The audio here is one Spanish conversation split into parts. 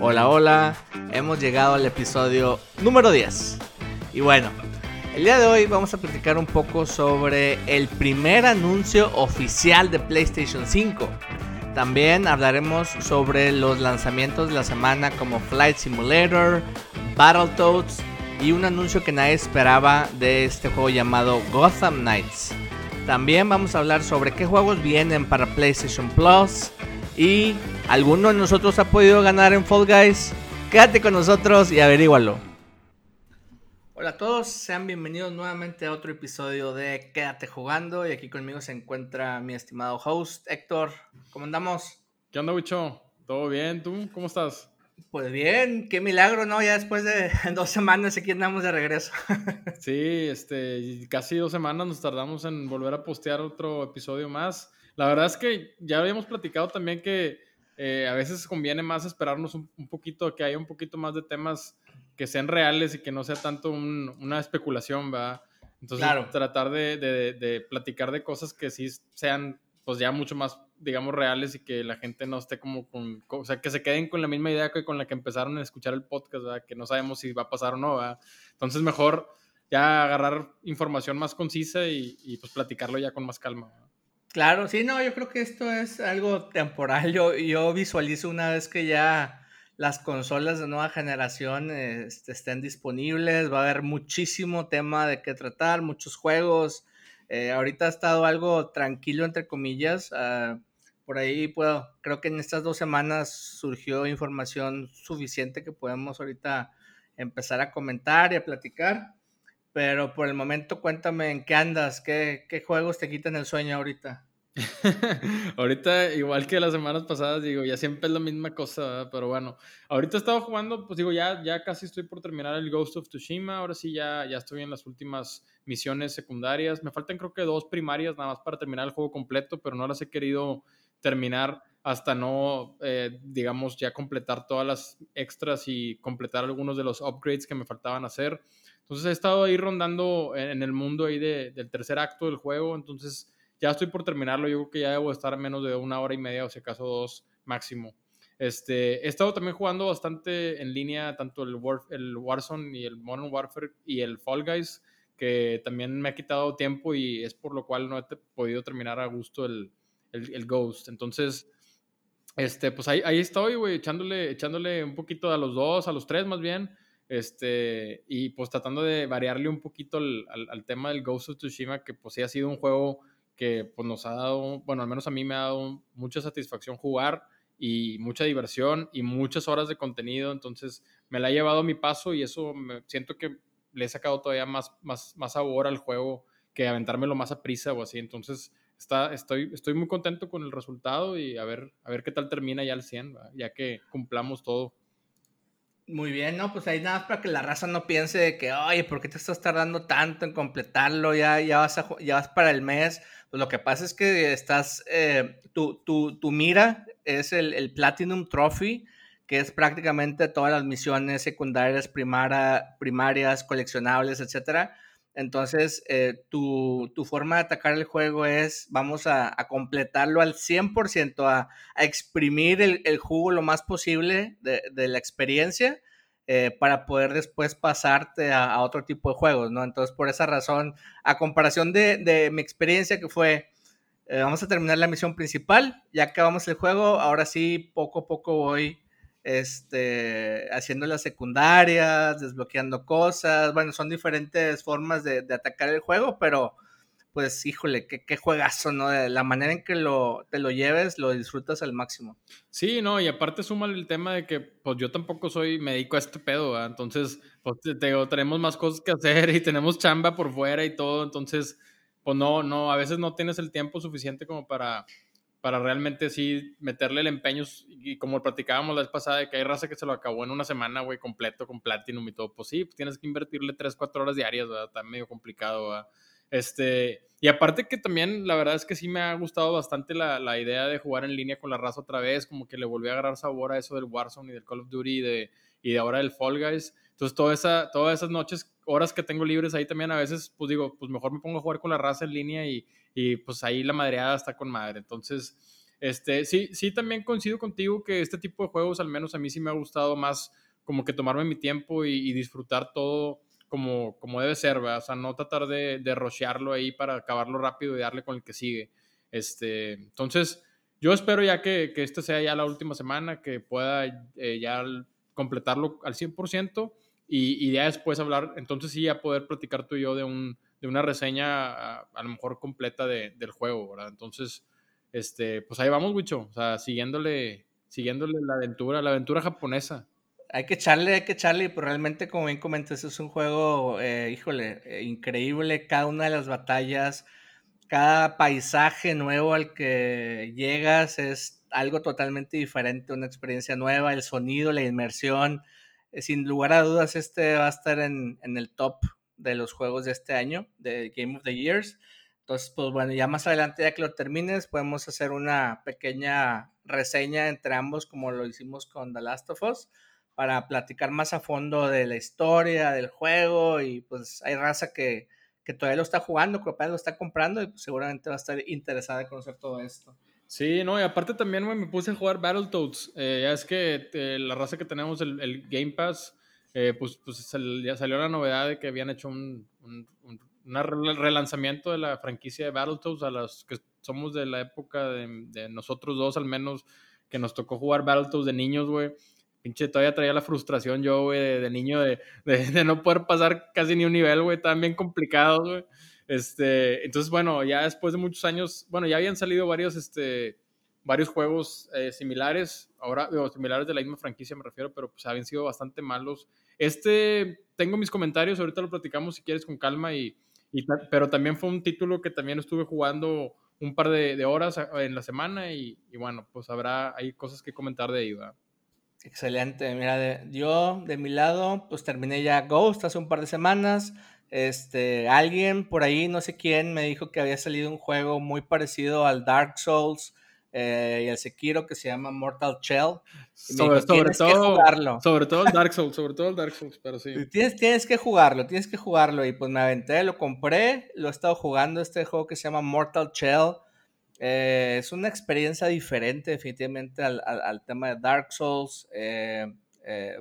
Hola, hola, hemos llegado al episodio número 10. Y bueno, el día de hoy vamos a platicar un poco sobre el primer anuncio oficial de PlayStation 5. También hablaremos sobre los lanzamientos de la semana como Flight Simulator, Battletoads y un anuncio que nadie esperaba de este juego llamado Gotham Knights. También vamos a hablar sobre qué juegos vienen para PlayStation Plus y alguno de nosotros ha podido ganar en Fall Guys. Quédate con nosotros y averígualo. Hola a todos, sean bienvenidos nuevamente a otro episodio de Quédate jugando y aquí conmigo se encuentra mi estimado host Héctor. ¿Cómo andamos? ¿Qué onda, Wicho? ¿Todo bien? ¿Tú? ¿Cómo estás? Pues bien, qué milagro, ¿no? Ya después de dos semanas aquí andamos de regreso. sí, este, casi dos semanas nos tardamos en volver a postear otro episodio más. La verdad es que ya habíamos platicado también que eh, a veces conviene más esperarnos un, poquito, que haya un poquito más de temas que sean reales y que no sea tanto una especulación, ¿verdad? Entonces, tratar de, de, platicar de cosas que sí sean, pues ya mucho más, digamos, reales y que la gente no esté como con, o sea, que se queden con la misma idea que con la que empezaron a escuchar el podcast, ¿verdad? Que no sabemos si va a pasar o no, ¿verdad? Entonces, mejor ya agarrar información más concisa y, y pues platicarlo ya con más calma. ¿verdad? Claro, sí, no, yo creo que esto es algo temporal. Yo, yo visualizo una vez que ya las consolas de nueva generación este, estén disponibles, va a haber muchísimo tema de qué tratar, muchos juegos. Eh, ahorita ha estado algo tranquilo, entre comillas. Ah, por ahí puedo, creo que en estas dos semanas surgió información suficiente que podemos ahorita empezar a comentar y a platicar. Pero por el momento cuéntame en qué andas, qué, qué juegos te quitan el sueño ahorita. ahorita, igual que las semanas pasadas, digo, ya siempre es la misma cosa, pero bueno, ahorita he estado jugando, pues digo, ya, ya casi estoy por terminar el Ghost of Tsushima, ahora sí ya, ya estoy en las últimas misiones secundarias, me faltan creo que dos primarias nada más para terminar el juego completo, pero no las he querido terminar hasta no, eh, digamos, ya completar todas las extras y completar algunos de los upgrades que me faltaban hacer. Entonces he estado ahí rondando en, el mundo ahí del tercer acto del juego. Entonces ya estoy por terminarlo. Yo creo que ya debo estar menos de una hora y media o si acaso dos máximo. Este, he estado también jugando bastante en línea tanto el, el Warzone y el Modern Warfare y el Fall Guys, que también me ha quitado tiempo y es por lo cual no he podido terminar a gusto el, el, Ghost. Entonces, este, pues ahí, ahí estoy, güey, echándole, echándole un poquito a los dos, a los tres más bien. Este, y pues tratando de variarle un poquito al, tema del Ghost of Tsushima, que pues sí ha sido un juego que pues nos ha dado, bueno, al menos a mí me ha dado mucha satisfacción jugar y mucha diversión y muchas horas de contenido, entonces me la ha llevado a mi paso y eso me, siento que le he sacado todavía más, más, más sabor al juego que aventármelo más a prisa o así, entonces está, estoy, estoy muy contento con el resultado y a ver, a ver qué tal termina ya el 100, ya que cumplamos todo. Muy bien, ¿no? Pues ahí nada más para que la raza no piense de que, oye, ¿por qué te estás tardando tanto en completarlo? Ya, ya, vas, ya vas para el mes. Pues lo que pasa es que estás, eh, tu, tu, tu, mira es el, el, Platinum Trophy, que es prácticamente todas las misiones secundarias, primara, primarias, coleccionables, etcétera. Entonces, eh, tu, tu, forma de atacar el juego es, vamos a, completarlo al 100%, a, a exprimir el, el, jugo lo más posible de, de la experiencia eh, para poder después pasarte a, a, otro tipo de juegos, ¿no? Entonces, por esa razón, a comparación de, de mi experiencia que fue, eh, vamos a terminar la misión principal, ya acabamos el juego, ahora sí, poco a poco voy este, haciendo las secundarias, desbloqueando cosas, bueno, son diferentes formas de, atacar el juego, pero pues híjole, qué, qué, juegazo, ¿no? De la manera en que lo, te lo lleves, lo disfrutas al máximo. Sí, no, y aparte suma el tema de que pues yo tampoco soy médico a este pedo, entonces pues te, te, tenemos más cosas que hacer y tenemos chamba por fuera y todo, entonces pues no, no, a veces no tienes el tiempo suficiente como para para realmente sí meterle el empeño y como platicábamos la vez pasada de que hay raza que se lo acabó en una semana, güey, completo, con Platinum y todo, pues sí, pues tienes que invertirle 3, 4 horas diarias, ¿verdad? Está medio complicado. Este, y aparte que también la verdad es que sí me ha gustado bastante la, la, idea de jugar en línea con la raza otra vez, como que le volví a agarrar sabor a eso del Warzone y del Call of Duty y de, y de ahora del Fall Guys. Entonces toda esa, todas esas noches, horas que tengo libres ahí también a veces, pues digo, pues mejor me pongo a jugar con la raza en línea y, y pues ahí la madreada está con madre. Entonces, Este, sí, sí, también coincido contigo que este tipo de juegos, al menos a mí sí me ha gustado más como que tomarme mi tiempo y, disfrutar todo como, como debe ser, ¿verdad? O sea, no tratar de, de rochearlo ahí para acabarlo rápido y darle con el que sigue. Este, entonces, yo espero ya que, que esta sea ya la última semana, que pueda eh, ya completarlo al 100% y, y, ya después hablar, entonces sí, ya poder platicar tú y yo de, un, de una reseña a, a lo mejor completa de, del juego, ¿verdad? Entonces, este, pues ahí vamos, Wicho, o sea, siguiéndole, siguiéndole la aventura, la aventura japonesa. Hay que echarle, hay que echarle, pues realmente, como bien comentas, es un juego, eh, híjole, eh, increíble, cada una de las batallas, cada paisaje nuevo al que llegas es algo totalmente diferente, una experiencia nueva, el sonido, la inmersión, eh, sin lugar a dudas este va a estar en, en el top de los juegos de este año, de Game of the Years. Entonces, pues bueno, ya más adelante, ya que lo termines, podemos hacer una pequeña reseña entre ambos, como lo hicimos con The Last of Us, para platicar más a fondo de la historia, del juego, y pues hay raza que, que todavía lo está jugando, que apenas lo está comprando, y pues, seguramente va a estar interesada en conocer todo esto. Sí, no, y aparte también, me puse a jugar Battletoads. Eh, ya es que eh, la raza que tenemos, el, el Game Pass, eh, pues, pues ya salió la novedad de que habían hecho un, un, relanzamiento de la franquicia de Battletoads a los que somos de la época de, de nosotros dos, al menos, que nos tocó jugar Battletoads de niños, güey. Pinche, todavía traía la frustración yo, güey, de, niño, de, de, no poder pasar casi ni un nivel, güey, estaban bien complicados, güey. Este, entonces, bueno, ya después de muchos años, bueno, ya habían salido varios, este, varios juegos eh, similares, ahora, digo, similares de la misma franquicia me refiero, pero pues habían sido bastante malos. Este, tengo mis comentarios, ahorita lo platicamos si quieres con calma, y, pero también fue un título que también estuve jugando un par de, horas en la semana y, bueno, pues habrá, hay cosas que comentar de ahí, Excelente, mira, yo de mi lado, pues terminé ya Ghost hace un par de semanas. Este, alguien por ahí, no sé quién, me dijo que había salido un juego muy parecido al Dark Souls eh, y el Sekiro que se llama Mortal Shell. Sobre, todo, sobre todo el Dark Souls, sobre todo el Dark Souls, pero sí. Tienes, tienes que jugarlo, tienes que jugarlo. Y pues me aventé, lo compré, lo he estado jugando, este juego que se llama Mortal Shell. Eh, es una experiencia diferente definitivamente al, al, tema de Dark Souls, eh,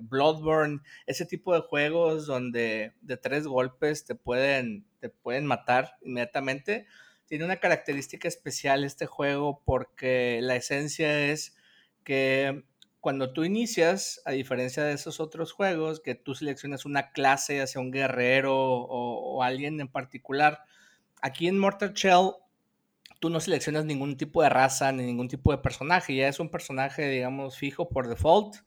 Bloodborne, ese tipo de juegos donde de tres golpes te pueden, te pueden matar inmediatamente tiene una característica especial este juego porque la esencia es que cuando tú inicias, a diferencia de esos otros juegos, que tú seleccionas una clase, hacia un guerrero o, alguien en particular, aquí en Mortal Shell tú no seleccionas ningún tipo de raza ni ningún tipo de personaje, ya es un personaje, digamos, fijo por default.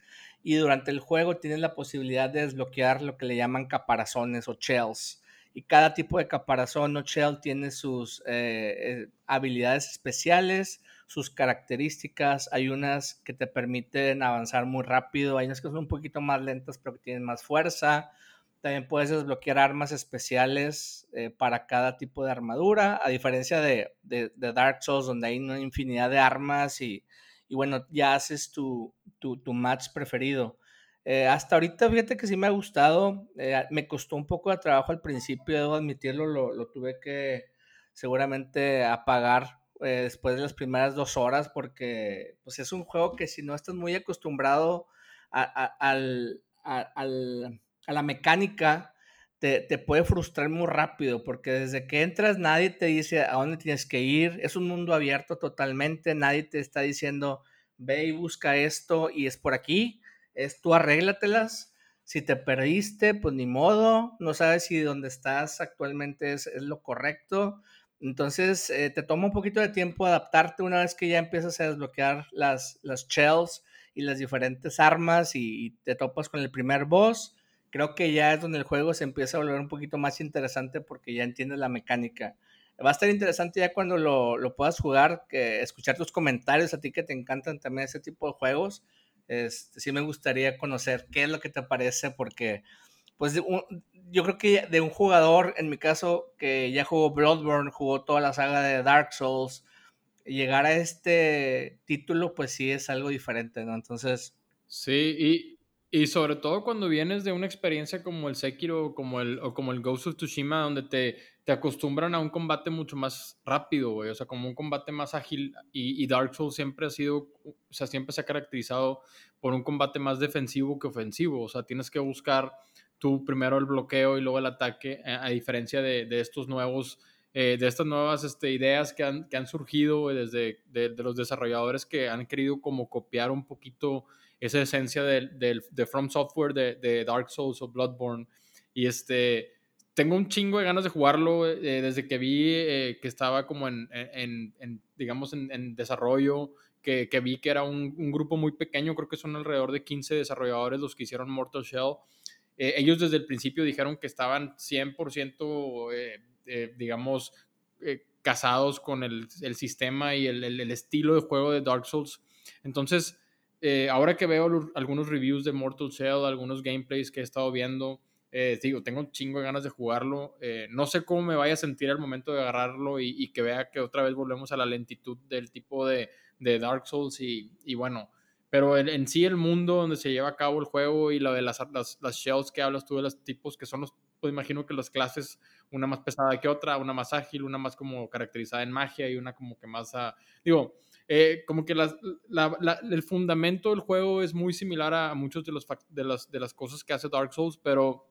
Y durante el juego tienes la posibilidad de desbloquear lo que le llaman caparazones o shells y cada tipo de caparazón o shell tiene sus eh, eh, habilidades especiales, sus características. Hay unas que te permiten avanzar muy rápido, hay unas que son un poquito más lentas pero que tienen más fuerza. También puedes desbloquear armas especiales eh, para cada tipo de armadura, a diferencia de, de, Dark Souls, donde hay una infinidad de armas y, y bueno, ya haces tu, tu, tu match preferido. Eh, hasta ahorita, fíjate que sí me ha gustado. Eh, me costó un poco de trabajo al principio, debo admitirlo, lo, tuve que seguramente apagar eh, después de las primeras dos horas, porque pues es un juego que si no estás muy acostumbrado a, la mecánica, te, te, puede frustrar muy rápido, porque desde que entras nadie te dice a dónde tienes que ir, es un mundo abierto totalmente, nadie te está diciendo ve y busca esto y es por aquí es tú arréglatelas. Si te perdiste, pues ni modo, no sabes si donde estás actualmente es, lo correcto. Entonces, eh, te toma un poquito de tiempo adaptarte una vez que ya empiezas a desbloquear las, las shells y las diferentes armas y, te topas con el primer boss. Creo que ya es donde el juego se empieza a volver un poquito más interesante porque ya entiendes la mecánica. Va a estar interesante ya cuando lo, lo puedas jugar, que escuchar tus comentarios a ti que te encantan también ese tipo de juegos este, sí me gustaría conocer qué es lo que te parece, porque pues yo creo que de un jugador, en mi caso, que ya jugó Bloodborne, jugó toda la saga de Dark Souls, llegar a este título, pues sí es algo diferente, ¿no? Entonces... Sí, y, Y sobre todo cuando vienes de una experiencia como el Sekiro como el, o como el Ghost of Tsushima, donde te, te acostumbran a un combate mucho más rápido. O sea, como un combate más ágil. Y, Dark Souls siempre ha sido, o sea, siempre se ha caracterizado por un combate más defensivo que ofensivo. O sea, tienes que buscar tú primero el bloqueo y luego el ataque, a, diferencia de, estos nuevos, eh, de estas nuevas este, ideas que han, surgido desde de, de los desarrolladores que han querido como copiar un poquito esa esencia de, From Software, de, Dark Souls o Bloodborne. Y este, tengo un chingo de ganas de jugarlo eh, desde que vi eh, que estaba como en, digamos, en, desarrollo, que, vi que era un, grupo muy pequeño, creo que son alrededor de 15 desarrolladores los que hicieron Mortal Shell. Eh, ellos desde el principio dijeron que estaban 100%, digamos, casados con el, sistema y el, estilo de juego de Dark Souls. Entonces, ahora que veo algunos reviews de Mortal Shell, algunos gameplays que he estado viendo, eh, digo, tengo un chingo de ganas de jugarlo. Eh, no sé cómo me vaya a sentir al momento de agarrarlo y, que vea que otra vez volvemos a la lentitud del tipo de, de Dark Souls y, y bueno, pero en, sí el mundo donde se lleva a cabo el juego y lo de las, las, las, shells que hablas tú de los tipos que son los, pues imagino que las clases, una más pesada que otra, una más ágil, una más como caracterizada en magia y una como que más, a, digo, eh, como que el fundamento del juego es muy similar a, muchos de, los, de, las, de las cosas que hace Dark Souls, pero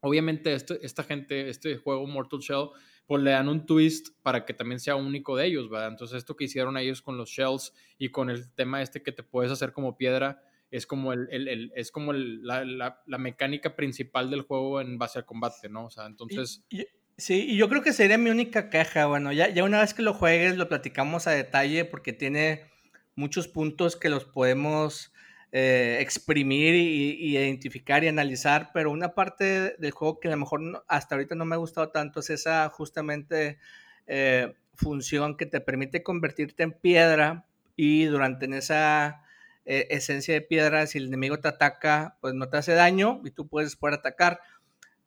obviamente este, esta gente, este juego Mortal Shell, pues le dan un twist para que también sea único de ellos, ¿verdad? Entonces esto que hicieron ellos con los shells y con el tema este que te puedes hacer como piedra, es como, el, el, es como la, la, mecánica principal del juego en base al combate, ¿no? O sea, entonces... Sí, y yo creo que sería mi única queja. Bueno, ya, ya una vez que lo juegues, lo platicamos a detalle porque tiene muchos puntos que los podemos eh, exprimir y, identificar y analizar, pero una parte del juego que a lo mejor hasta ahorita no me ha gustado tanto es esa justamente eh, función que te permite convertirte en piedra y durante esa eh, esencia de piedra, si el enemigo te ataca, pues no te hace daño y tú puedes poder atacar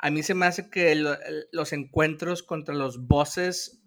a mí se me hace que los encuentros contra los bosses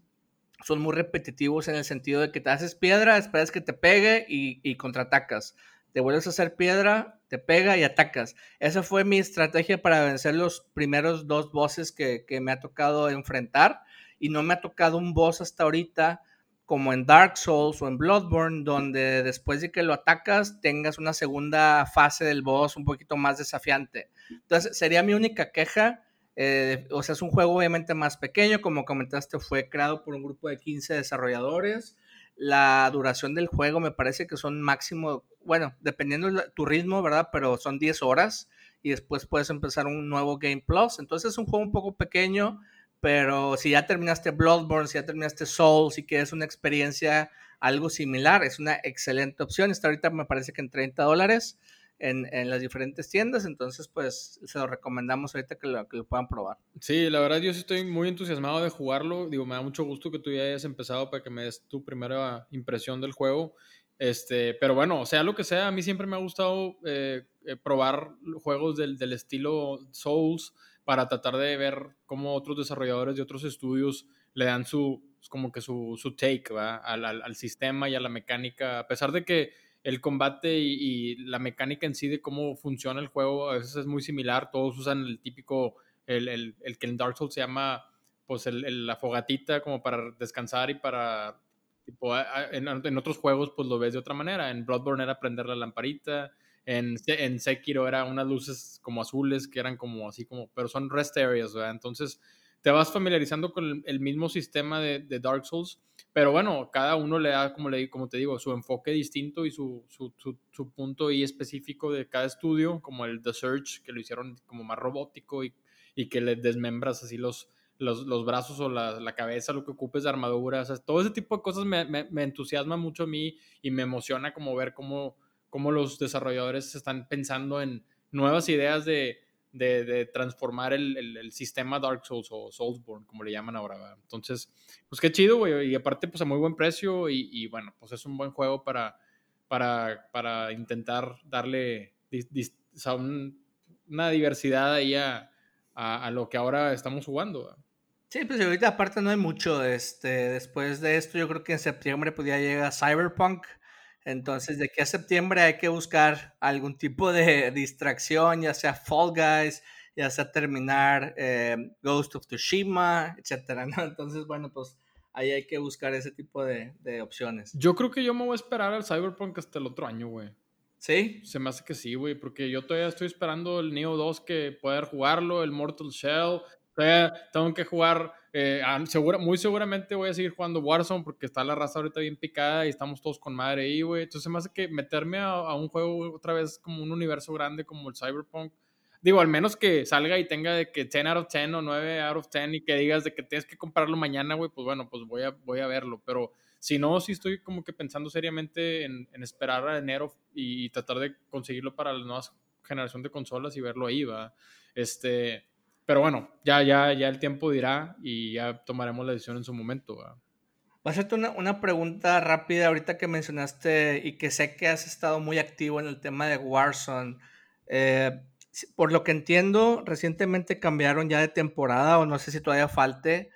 son muy repetitivos en el sentido de que te haces piedra, esperas que te pegue y, contraatacas. Te vuelves a hacer piedra, te pega y atacas. Esa fue mi estrategia para vencer los primeros dos bosses que, que me ha tocado enfrentar. Y no me ha tocado un boss hasta ahorita como en Dark Souls o en Bloodborne, donde después de que lo atacas tengas una segunda fase del boss un poquito más desafiante. Entonces, sería mi única queja eh, o sea, es un juego obviamente más pequeño, como comentaste, fue creado por un grupo de 15 desarrolladores. La duración del juego me parece que son máximo, bueno, dependiendo de tu ritmo, ¿verdad? Pero son 10 horas y después puedes empezar un nuevo Game Plus. Entonces es un juego un poco pequeño, pero si ya terminaste Bloodborne, si ya terminaste Soul, si quieres una experiencia algo similar, es una excelente opción. Está ahorita me parece que en 30 dólares en, en, las diferentes tiendas, entonces pues se lo recomendamos ahorita que lo, que lo puedan probar. Sí, la verdad yo sí estoy muy entusiasmado de jugarlo, digo, me da mucho gusto que tú ya hayas empezado para que me des tu primera impresión del juego, este, pero bueno, sea lo que sea, a mí siempre me ha gustado eh, eh, probar juegos del, del, estilo Souls para tratar de ver cómo otros desarrolladores de otros estudios le dan su, como que su, su take Al, al, al sistema y a la mecánica, a pesar de que el combate y, la mecánica en sí de cómo funciona el juego a veces es muy similar. Todos usan el típico, el, el, el que en Dark Souls se llama, pues, el, la fogatita como para descansar y para, tipo, en, en, otros juegos, pues, lo ves de otra manera. En Bloodborne era prender la lamparita. En, en Sekiro era unas luces como azules que eran como así como, pero son rest areas, ¿verdad? Entonces te vas familiarizando con el, mismo sistema de, Dark Souls pero bueno, cada uno le da, como, le, como te digo, su enfoque distinto y su, su, su, punto y específico de cada estudio, como el The Search, que lo hicieron como más robótico y, y que le desmembras así los, los, los brazos o la, la, cabeza, lo que ocupes de armadura. O sea, todo ese tipo de cosas me, me, me, entusiasma mucho a mí y me emociona como ver cómo, cómo los desarrolladores están pensando en nuevas ideas de, de, transformar el, sistema Dark Souls o Soulsborne, como le llaman ahora. Entonces, pues qué chido, güey. Y aparte, pues a muy buen precio y, bueno, pues es un buen juego para, para, para intentar darle una diversidad ahí a, a, lo que ahora estamos jugando. Sí, pues ahorita aparte no hay mucho. Este, después de esto, yo creo que en septiembre podría llegar Cyberpunk. Entonces, de aquí a septiembre hay que buscar algún tipo de distracción, ya sea Fall Guys, ya sea terminar eh, Ghost of Tsushima, etcétera, ¿no? Entonces, bueno, pues ahí hay que buscar ese tipo de, de, opciones. Yo creo que yo me voy a esperar al Cyberpunk hasta el otro año, güey. ¿Sí? Se me hace que sí, güey, porque yo todavía estoy esperando el Neo 2 que poder jugarlo, el Mortal Shell. Todavía tengo que jugar, eh, segura, muy seguramente voy a seguir jugando Warzone porque está la raza ahorita bien picada y estamos todos con madre ahí, güey. Entonces me hace que meterme a, a un juego otra vez como un universo grande como el Cyberpunk Digo, al menos que salga y tenga de que 10 out of 10 o 9 out of 10 y que digas de que tienes que comprarlo mañana, güey, pues bueno, pues voy a, voy a verlo. Pero si no, sí estoy como que pensando seriamente en, esperar a enero y, tratar de conseguirlo para la nueva generación de consolas y verlo ahí, va. Este, pero bueno, ya, ya, ya el tiempo dirá y ya tomaremos la decisión en su momento. Voy a hacerte una, una, pregunta rápida ahorita que mencionaste y que sé que has estado muy activo en el tema de Warzone. Eh, por lo que entiendo, recientemente cambiaron ya de temporada o no sé si todavía falte.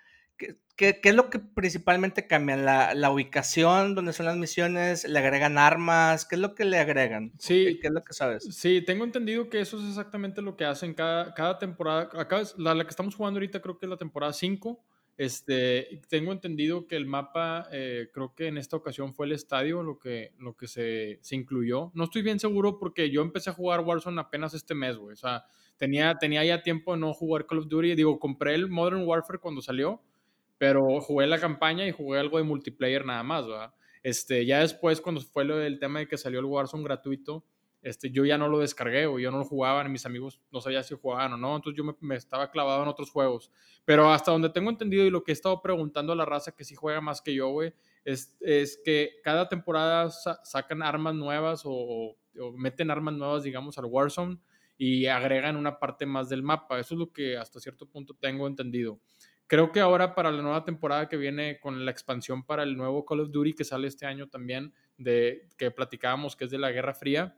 ¿Qué, qué, es lo que principalmente cambian? ¿La, ¿La, ubicación, donde son las misiones? ¿Le agregan armas? ¿Qué es lo que le agregan? Sí. ¿Qué, es lo que sabes? Sí, tengo entendido que eso es exactamente lo que hacen cada, cada temporada. Acá la, la que estamos jugando ahorita creo que es la temporada 5 este, tengo entendido que el mapa, eh, creo que en esta ocasión fue el estadio lo que, lo que se, se, incluyó. No estoy bien seguro porque yo empecé a jugar Warzone apenas este mes, güey. O sea, tenía, tenía ya tiempo de no jugar Call of Duty. Digo, compré el Modern Warfare cuando salió, pero jugué la campaña y jugué algo de multiplayer nada más, ¿verdad? Este, ya después, cuando fue lo del tema de que salió el Warzone gratuito, este, yo ya no lo descargué o yo no lo jugaba, mis amigos no sabía si jugaban o no, entonces yo me, estaba clavado en otros juegos. Pero hasta donde tengo entendido y lo que he estado preguntando a la raza que sí juega más que yo, güey, es, es, que cada temporada sacan armas nuevas o, meten armas nuevas, digamos, al Warzone y agregan una parte más del mapa. Eso es lo que hasta cierto punto tengo entendido. Creo que ahora para la nueva temporada que viene con la expansión para el nuevo Call of Duty que sale este año también, de que platicábamos que es de la Guerra Fría,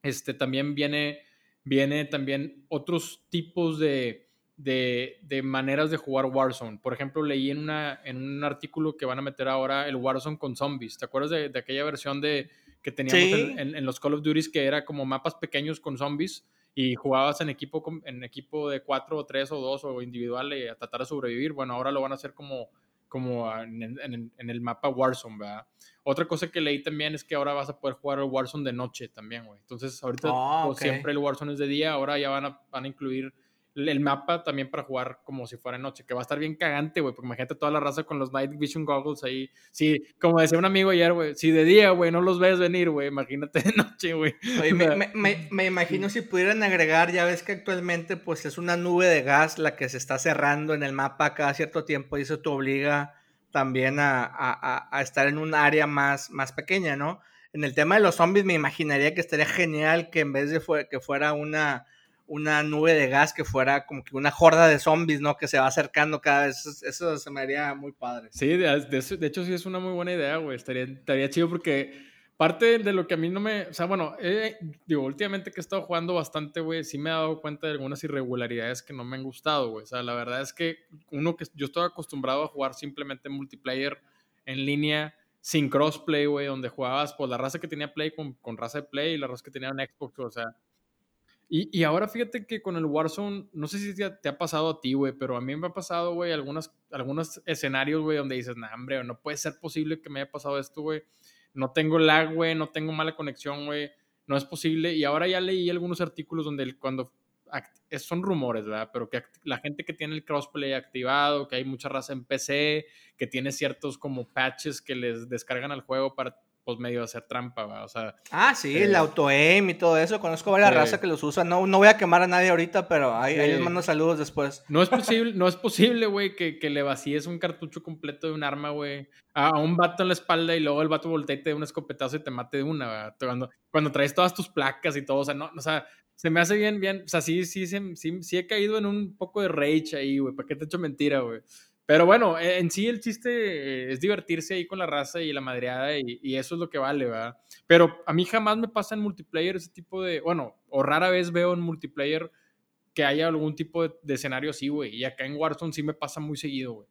este, también viene, viene también otros tipos de, de, maneras de jugar Warzone. Por ejemplo, leí en, una, en un artículo que van a meter ahora el Warzone con zombies. ¿Te acuerdas de, aquella versión de que teníamos en, los Call of Duty que era como mapas pequeños con zombies y jugabas en equipo, en equipo de cuatro o tres o dos o individual a tratar de sobrevivir? Bueno, ahora lo van a hacer como como en, el mapa Warzone, ¿verdad? Otra cosa que leí también es que ahora vas a poder jugar el Warzone de noche también, güey. Entonces, ahorita ah, pues, siempre el Warzone es de día, ahora ya van a, van a incluir el mapa también para jugar como si fuera noche, que va a estar bien cagante, güey, porque imagínate toda la raza con los Night Vision Goggles ahí. Sí, como decía un amigo ayer, güey, si de día, güey, no los ves venir, güey, imagínate de noche, güey. Me, me, me, imagino si pudieran agregar, ya ves que actualmente pues es una nube de gas la que se está cerrando en el mapa cada cierto tiempo y eso te obliga también a, a, a estar en un área más, más pequeña, ¿no? En el tema de los zombies me imaginaría que estaría genial que en vez de que fuera una una nube de gas que fuera como que una horda de zombies, ¿no? Que se va acercando cada vez. Eso, se me haría muy padre. Sí, de, de, hecho sí es una muy buena idea, güey. Estaría, estaría chido porque parte de lo que a mí no me... O sea, bueno, digo, últimamente que he estado jugando bastante, güey, sí me he dado cuenta de algunas irregularidades que no me han gustado, güey. O sea, la verdad es que uno que yo estoy acostumbrado a jugar simplemente multiplayer en línea sin crossplay, güey, donde jugabas pues la raza que tenía Play con, con raza de Play y la raza que tenía un Xbox, o sea, y, ahora fíjate que con el Warzone, no sé si te, ha pasado a ti, güey, pero a mí me ha pasado, güey, algunos escenarios, güey, donde dices, nah, hombre, no puede ser posible que me haya pasado esto, güey. No tengo lag, güey, no tengo mala conexión, güey. No es posible. Y ahora ya leí algunos artículos donde cuando son rumores, ¿verdad? Pero que la gente que tiene el crossplay activado, que hay mucha raza en PC, que tiene ciertos como patches que les descargan al juego para pues medio hacer trampa, ¿va? o sea. Ah, sí, el auto-aim y todo eso. Conozco varias raza que los usa. No, no voy a quemar a nadie ahorita, pero ahí, les mando saludos después. No es posible, no es posible, güey, que, que, le vacíes un cartucho completo de un arma, güey, a un vato en la espalda y luego el vato voltea y te dé un escopetazo y te mate de una, Cuando, cuando traes todas tus placas y todo, o sea, no, o sea, se me hace bien, bien, o sea, sí, sí, sí, sí, sí he caído en un poco de rage ahí, güey, ¿para qué te he hecho mentira, güey? Pero bueno, e, en sí el chiste es divertirse ahí con la raza y la madreada y, eso es lo que vale, ¿verdad? Pero a mí jamás me pasa en multiplayer ese tipo de, bueno, o rara vez veo en multiplayer que haya algún tipo de, escenario así, güey. Y acá en Warzone sí me pasa muy seguido, güey.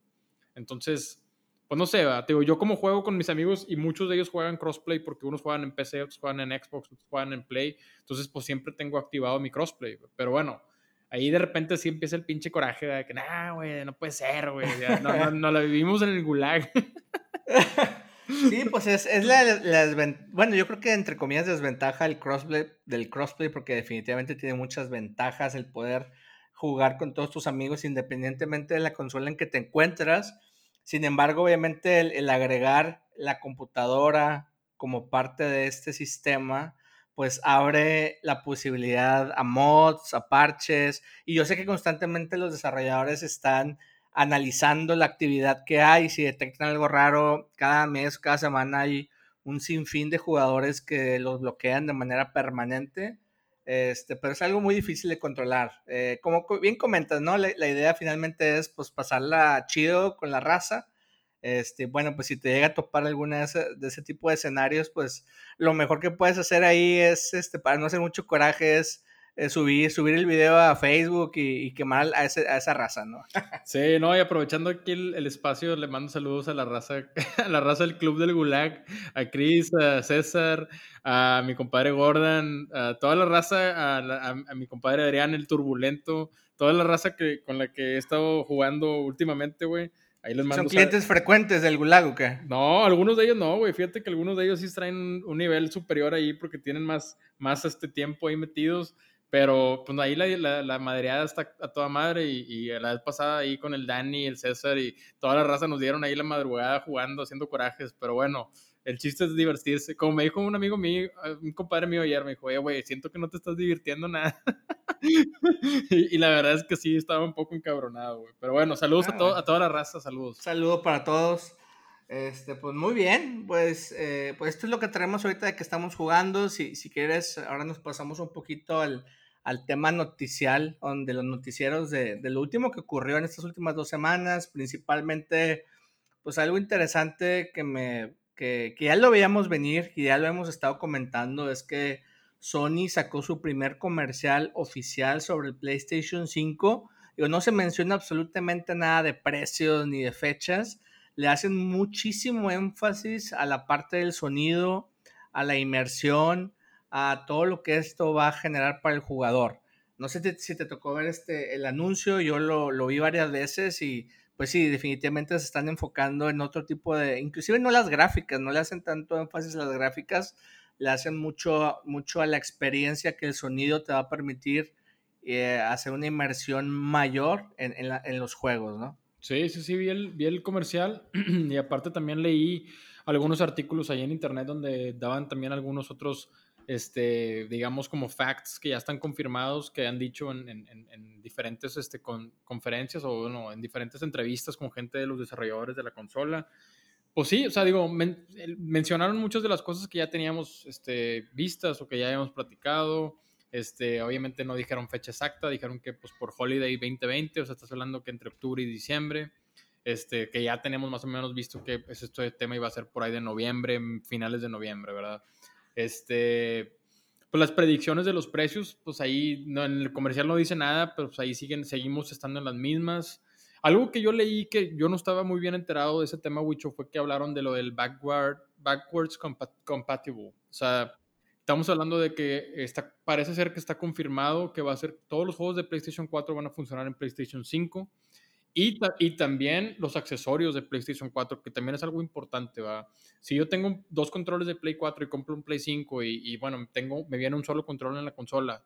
Entonces, pues no sé, digo, yo como juego con mis amigos y muchos de ellos juegan crossplay porque unos juegan en PC, otros juegan en Xbox, otros juegan en Play, entonces pues siempre tengo activado mi crossplay, pero bueno, ahí de repente sí empieza el pinche coraje de que, nah, güey, no puede ser, güey, no, no, no, la vivimos en el gulag. Sí, pues es, es la, la bueno, yo creo que entre comillas desventaja el crossplay, del crossplay porque definitivamente tiene muchas ventajas el poder jugar con todos tus amigos independientemente de la consola en que te encuentras. Sin embargo, obviamente el, agregar la computadora como parte de este sistema, pues abre la posibilidad a mods, a parches, y yo sé que constantemente los desarrolladores están analizando la actividad que hay, si detectan algo raro, cada mes, cada semana hay un sinfín de jugadores que los bloquean de manera permanente, este, pero es algo muy difícil de controlar. Eh, como bien comentas, ¿no? La, idea finalmente es pues pasarla chido con la raza. Este, bueno, pues si te llega a topar alguna de ese, de ese tipo de escenarios, pues lo mejor que puedes hacer ahí es, este, para no hacer mucho coraje, es eh, subir, subir el video a Facebook y, quemar a, esa raza, ¿no? Sí, no, y aprovechando aquí el, espacio, le mando saludos a la raza, a la raza del Club del Gulag, a Chris, a César, a mi compadre Gordon, a toda la raza, a, mi compadre Adrián, el turbulento, toda la raza que, con la que he estado jugando últimamente, güey. Ahí les mando ¿Son clientes frecuentes del Gulag o qué? No, algunos de ellos no, güey. Fíjate que algunos de ellos sí traen un nivel superior ahí porque tienen más, más este tiempo ahí metidos. Pero pues ahí la, la, la madreada está a toda madre y, y, la vez pasada ahí con el Dani, el César y toda la raza nos dieron ahí la madrugada jugando, haciendo corajes, pero bueno, el chiste es divertirse. Como me dijo un amigo mío, un compadre mío ayer, me dijo, oye, güey, siento que no te estás divirtiendo nada. y, la verdad es que sí, estaba un poco encabronado, güey. Pero bueno, saludos a, ah, a toda la raza, saludos. Saludo para todos. Este, pues muy bien, pues, eh, pues esto es lo que tenemos ahorita de que estamos jugando. Si, si quieres, ahora nos pasamos un poquito al, al tema noticial, donde los noticieros de, lo último que ocurrió en estas últimas dos semanas, principalmente, pues algo interesante que me, que, ya lo veíamos venir, y ya lo hemos estado comentando, es que Sony sacó su primer comercial oficial sobre el PlayStation 5. y no se menciona absolutamente nada de precios ni de fechas. Le hacen muchísimo énfasis a la parte del sonido, a la inmersión, a todo lo que esto va a generar para el jugador. No sé si te tocó ver este, el anuncio, yo lo, lo, vi varias veces y pues sí, definitivamente se están enfocando en otro tipo de, inclusive no las gráficas, no le hacen tanto énfasis a las gráficas, le hacen mucho, mucho a la experiencia que el sonido te va a permitir eh, hacer una inmersión mayor en, en, los juegos, ¿no? Sí, sí, sí, vi el, vi el comercial y aparte también leí algunos artículos ahí en internet donde daban también algunos otros este, digamos, como facts que ya están confirmados, que han dicho en, diferentes este, conferencias o bueno, en diferentes entrevistas con gente de los desarrolladores de la consola. Pues sí, o sea, digo, mencionaron muchas de las cosas que ya teníamos este, vistas o que ya habíamos platicado. Este, obviamente no dijeron fecha exacta, dijeron que pues por Holiday 2020, o sea, estás hablando que entre octubre y diciembre, este, que ya tenemos más o menos visto que pues, este tema iba a ser por ahí de noviembre, finales de noviembre, ¿verdad? Este, pues las predicciones de los precios, pues ahí no, en el comercial no dice nada, pero pues ahí siguen, seguimos estando en las mismas. Algo que yo leí que yo no estaba muy bien enterado de ese tema, Wicho, fue que hablaron de lo del backward, backwards compatible. O sea, estamos hablando de que está, parece ser que está confirmado que va a ser, todos los juegos de PlayStation 4 van a funcionar en PlayStation 5 y, y, también los accesorios de PlayStation 4, que también es algo importante, ¿va? Si yo tengo dos controles de Play 4 y compro un Play 5 y, bueno, tengo, me viene un solo control en la consola,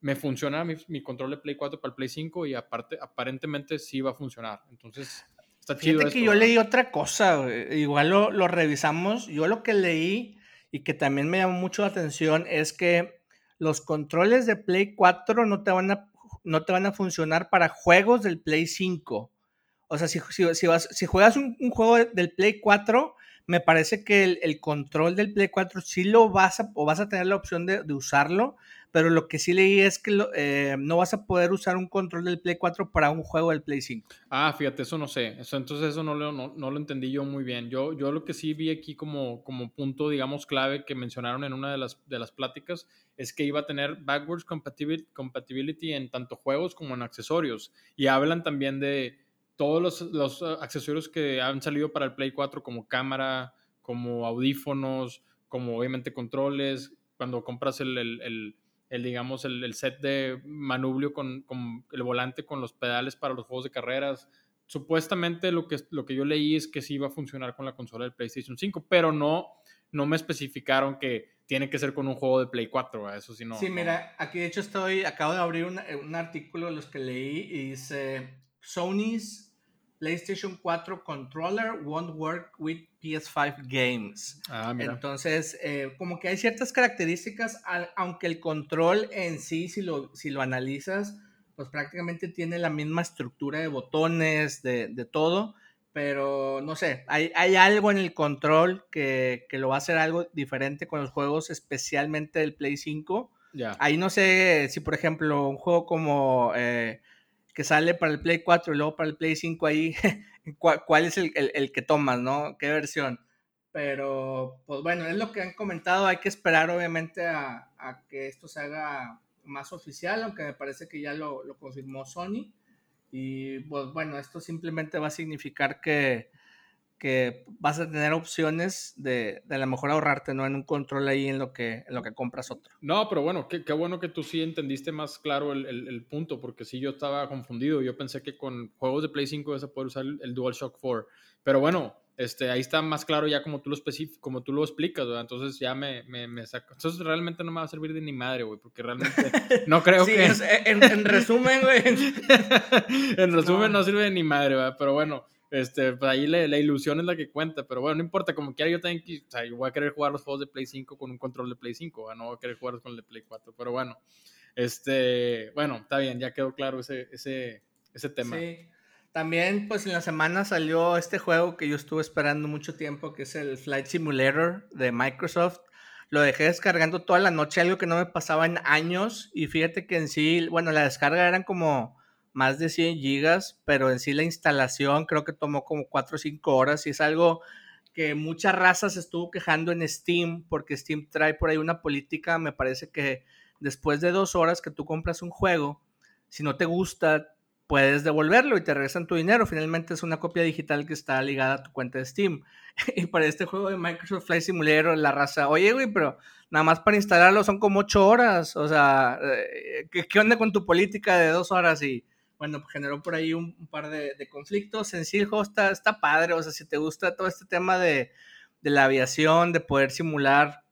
me funciona mi, control de Play 4 para el Play 5 y aparte, aparentemente sí va a funcionar. Entonces, está chido. Fíjate que yo leí otra cosa, igual lo, lo revisamos. Yo lo que leí y que también me llamó mucho la atención es que los controles de Play 4 no te van a no te van a funcionar para juegos del Play 5. O sea, si, si, vas, si juegas un, juego del Play 4, me parece que el, control del Play 4 sí lo vas a, o vas a tener la opción de, usarlo, pero lo que sí leí es que eh, no vas a poder usar un control del Play 4 para un juego del Play 5. Ah, fíjate, eso no sé. Entonces eso no lo, lo entendí yo muy bien. Yo, lo que sí vi aquí como, punto, digamos, clave que mencionaron en una de las, de pláticas es que iba a tener backwards compatibility, en tanto juegos como en accesorios. Y hablan también de todos los, los, accesorios que han salido para el Play 4, como cámara, como audífonos, como obviamente controles, cuando compras el, digamos, el, set de manubrio con, con, el volante con los pedales para los juegos de carreras. Supuestamente lo que, lo que yo leí es que sí iba a funcionar con la consola del PlayStation 5, pero no, no me especificaron que tiene que ser con un juego de Play 4, eso sí no. Sí, mira, aquí de hecho estoy, acabo de abrir un, un artículo de los que leí y dice Sony's PlayStation 4 controller won't work with PS5 games. Ah, Entonces, eh, como que hay ciertas características, aunque el control en sí, si lo, si lo analizas, pues prácticamente tiene la misma estructura de botones, de, de todo, pero no sé, hay, hay, algo en el control que, que, lo va a hacer algo diferente con los juegos, especialmente del Play 5. Ahí no sé si, por ejemplo, un juego como... Eh, que sale para el Play 4 y luego para el Play 5 ahí, ¿cuál, es el, que tomas, no? ¿Qué versión? Pero, pues bueno, es lo que han comentado. Hay que esperar, obviamente, a, que esto se haga más oficial, aunque me parece que ya lo, lo, confirmó Sony. Y, pues bueno, esto simplemente va a significar que, que vas a tener opciones de, de a lo mejor ahorrarte, ¿no? En un control ahí en lo que, en lo que compras otro. No, pero bueno, qué, qué bueno que tú sí entendiste más claro el, el, punto, porque sí yo estaba confundido. Yo pensé que con juegos de Play 5 vas a poder usar el, DualShock 4. Pero bueno, este, ahí está más claro ya como tú lo, como tú lo explicas, ¿verdad? Entonces ya me, me, me saco. Entonces realmente no me va a servir de ni madre, güey, porque realmente no creo que... en, en resumen, güey. en resumen no. no sirve de ni madre, ¿verdad? Pero bueno este, pues ahí la, ilusión es la que cuenta, pero bueno, no importa, como quiera yo también, o sea, yo voy a querer jugar los juegos de Play 5 con un control de Play 5, no voy a querer jugarlos con el de Play 4, pero bueno, este, bueno, está bien, ya quedó claro ese, ese, ese tema. Sí. También, pues en la semana salió este juego que yo estuve esperando mucho tiempo, que es el Flight Simulator de Microsoft. Lo dejé descargando toda la noche, algo que no me pasaba en años. Y fíjate que en sí, bueno, la descarga eran como más de 100 gigas, pero en sí la instalación creo que tomó como 4 o 5 horas y es algo que muchas razas estuvo quejando en Steam porque Steam trae por ahí una política, me parece que después de dos horas que tú compras un juego, si no te gusta, puedes devolverlo y te regresan tu dinero. Finalmente es una copia digital que está ligada a tu cuenta de Steam. y para este juego de Microsoft Flight Simulator, la raza, oye, güey, pero nada más para instalarlo son como 8 horas. O sea, eh, ¿qué, ¿qué, onda con tu política de dos horas? Y bueno, generó por ahí un, par de, conflictos. En sí, el juego está, está padre, o sea, si te gusta todo este tema de, la aviación, de poder simular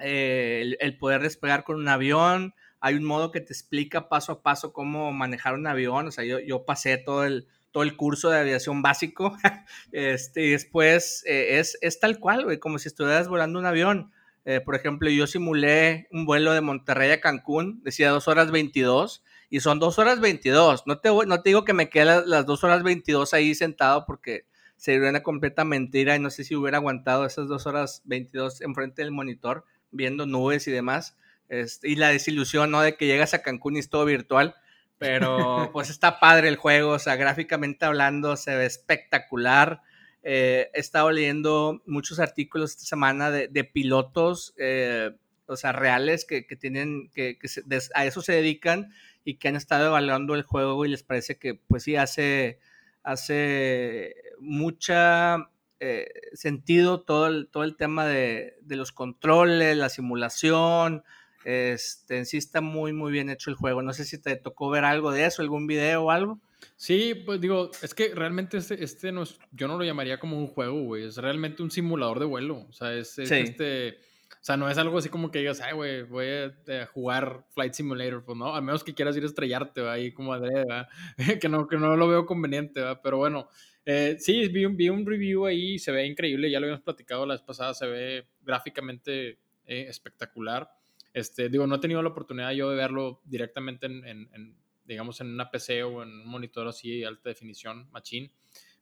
eh, el, poder despegar con un avión, hay un modo que te explica paso a paso cómo manejar un avión, o sea, yo, yo pasé todo el, todo el curso de aviación básico, este, y después eh, es, es, tal cual, güey, como si estuvieras volando un avión. Eh, por ejemplo, yo simulé un vuelo de Monterrey a Cancún, decía 2 horas 22, y son 2 horas 22. No te, no te digo que me quede las, dos 2 horas 22 ahí sentado porque sería una completa mentira y no sé si hubiera aguantado esas 2 horas 22 enfrente del monitor viendo nubes y demás. Este, y la desilusión, ¿no? De que llegas a Cancún y es todo virtual. Pero pues está padre el juego, o sea, gráficamente hablando se ve espectacular. Eh, he estado leyendo muchos artículos esta semana de, de pilotos, eh, o sea, reales que, que tienen, que, que a eso se dedican y que han estado evaluando el juego y les parece que pues sí hace, hace mucha eh, sentido todo el, todo el tema de, de, los controles, la simulación, este, en sí está muy muy bien hecho el juego. No sé si te tocó ver algo de eso, algún video o algo. Sí, pues digo, es que realmente este, este no es, yo no lo llamaría como un juego, güey, es realmente un simulador de vuelo, o sea, es, este o sea, no es algo así como que digas, ay, güey, voy a, jugar Flight Simulator, pues no, a menos que quieras ir a estrellarte, ¿va? ahí como adrede, ¿va? que, no, que no lo veo conveniente, ¿va? pero bueno, eh, sí, vi un, vi un review ahí, se ve increíble, ya lo habíamos platicado la vez pasada, se ve gráficamente eh, espectacular. Este, digo, no he tenido la oportunidad yo de verlo directamente en, en, digamos, en una PC o en un monitor así de alta definición, machine,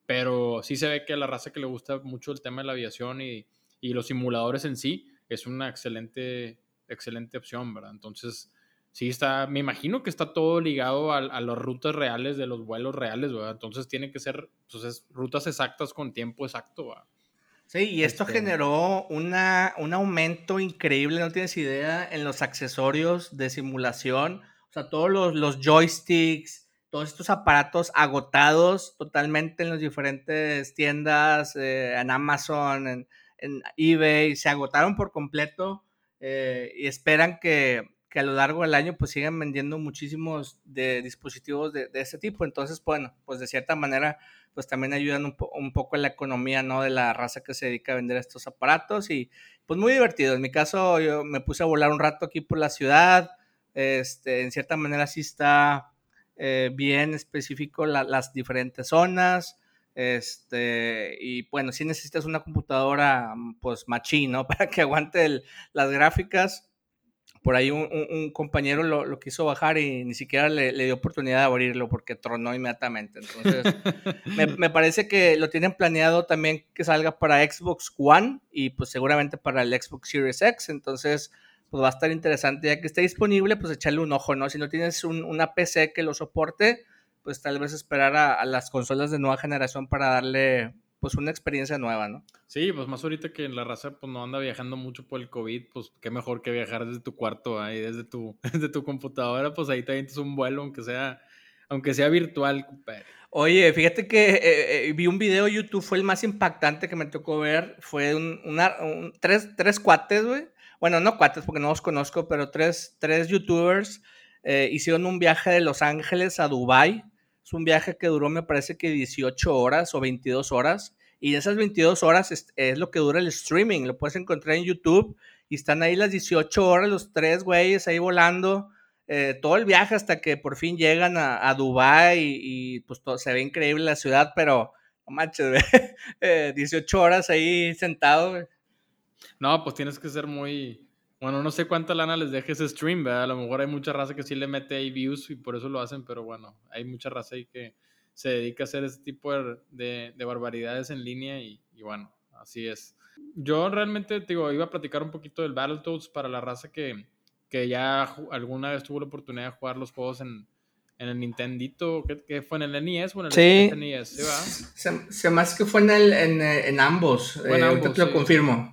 pero sí se ve que a la raza que le gusta mucho el tema de la aviación y, y los simuladores en sí, es una excelente, excelente opción, ¿verdad? Entonces, sí está, me imagino que está todo ligado a, a las rutas reales de los vuelos reales, ¿verdad? Entonces tiene que ser pues, rutas exactas con tiempo exacto, ¿verdad? Sí, y esto este generó una, un aumento increíble, no tienes idea, en los accesorios de simulación. O sea, todos los, los joysticks, todos estos aparatos agotados totalmente en las diferentes tiendas, eh, en Amazon, en, eBay, se agotaron por completo eh, y esperan que, a lo largo del año pues sigan vendiendo muchísimos de dispositivos de, de este tipo. Entonces, bueno, pues de cierta manera pues también ayudan un, poco en la economía, ¿no? De la raza que se dedica a vender estos aparatos y pues muy divertido. En mi caso yo me puse a volar un rato aquí por la ciudad, este, en cierta manera sí está eh, bien específico las diferentes zonas, este, y bueno, si necesitas una computadora pues machino Para que aguante las gráficas, por ahí un, compañero lo, quiso bajar y ni siquiera le, dio oportunidad de abrirlo porque tronó inmediatamente. Entonces, me, parece que lo tienen planeado también que salga para Xbox One y pues seguramente para el Xbox Series X. Entonces, pues va a estar interesante. Ya que esté disponible, pues echarle un ojo, ¿no? Si no tienes una PC que lo soporte, pues tal vez esperar a las consolas de nueva generación para darle pues una experiencia nueva, ¿no? Sí, pues más ahorita que la raza pues no anda viajando mucho por el COVID, pues qué mejor que viajar desde tu cuarto ahí, desde tu, desde tu computadora, pues ahí te es un vuelo, aunque sea, aunque sea virtual, Oye, fíjate que eh, eh, vi un video de YouTube, fue el más impactante que me tocó ver, fue un, una, tres, tres cuates, güey. Bueno, no cuates porque no los conozco, pero tres, tres youtubers eh, hicieron un viaje de Los Ángeles a Dubai es un viaje que duró, me parece que 18 horas o 22 horas. Y esas 22 horas es, lo que dura el streaming. Lo puedes encontrar en YouTube. Y están ahí las 18 horas, los tres güeyes ahí volando. Eh, todo el viaje hasta que por fin llegan a, a Dubái y, pues todo, se ve increíble la ciudad, pero no manches, 18 horas ahí sentado. No, pues tienes que ser muy, bueno, no sé cuánta lana les deje ese stream, ¿verdad? A lo mejor hay mucha raza que sí le mete ahí views y por eso lo hacen, pero bueno, hay mucha raza ahí que se dedica a hacer ese tipo de, barbaridades en línea y, bueno, así es. Yo realmente, digo, iba a platicar un poquito del Battletoads para la raza que, que ya alguna vez tuvo la oportunidad de jugar los juegos en, en el Nintendito, ¿qué, fue en el NES o en el sí. NES? ¿sí, se, se, más que fue en, el, en, en ambos, eh, te lo confirmo.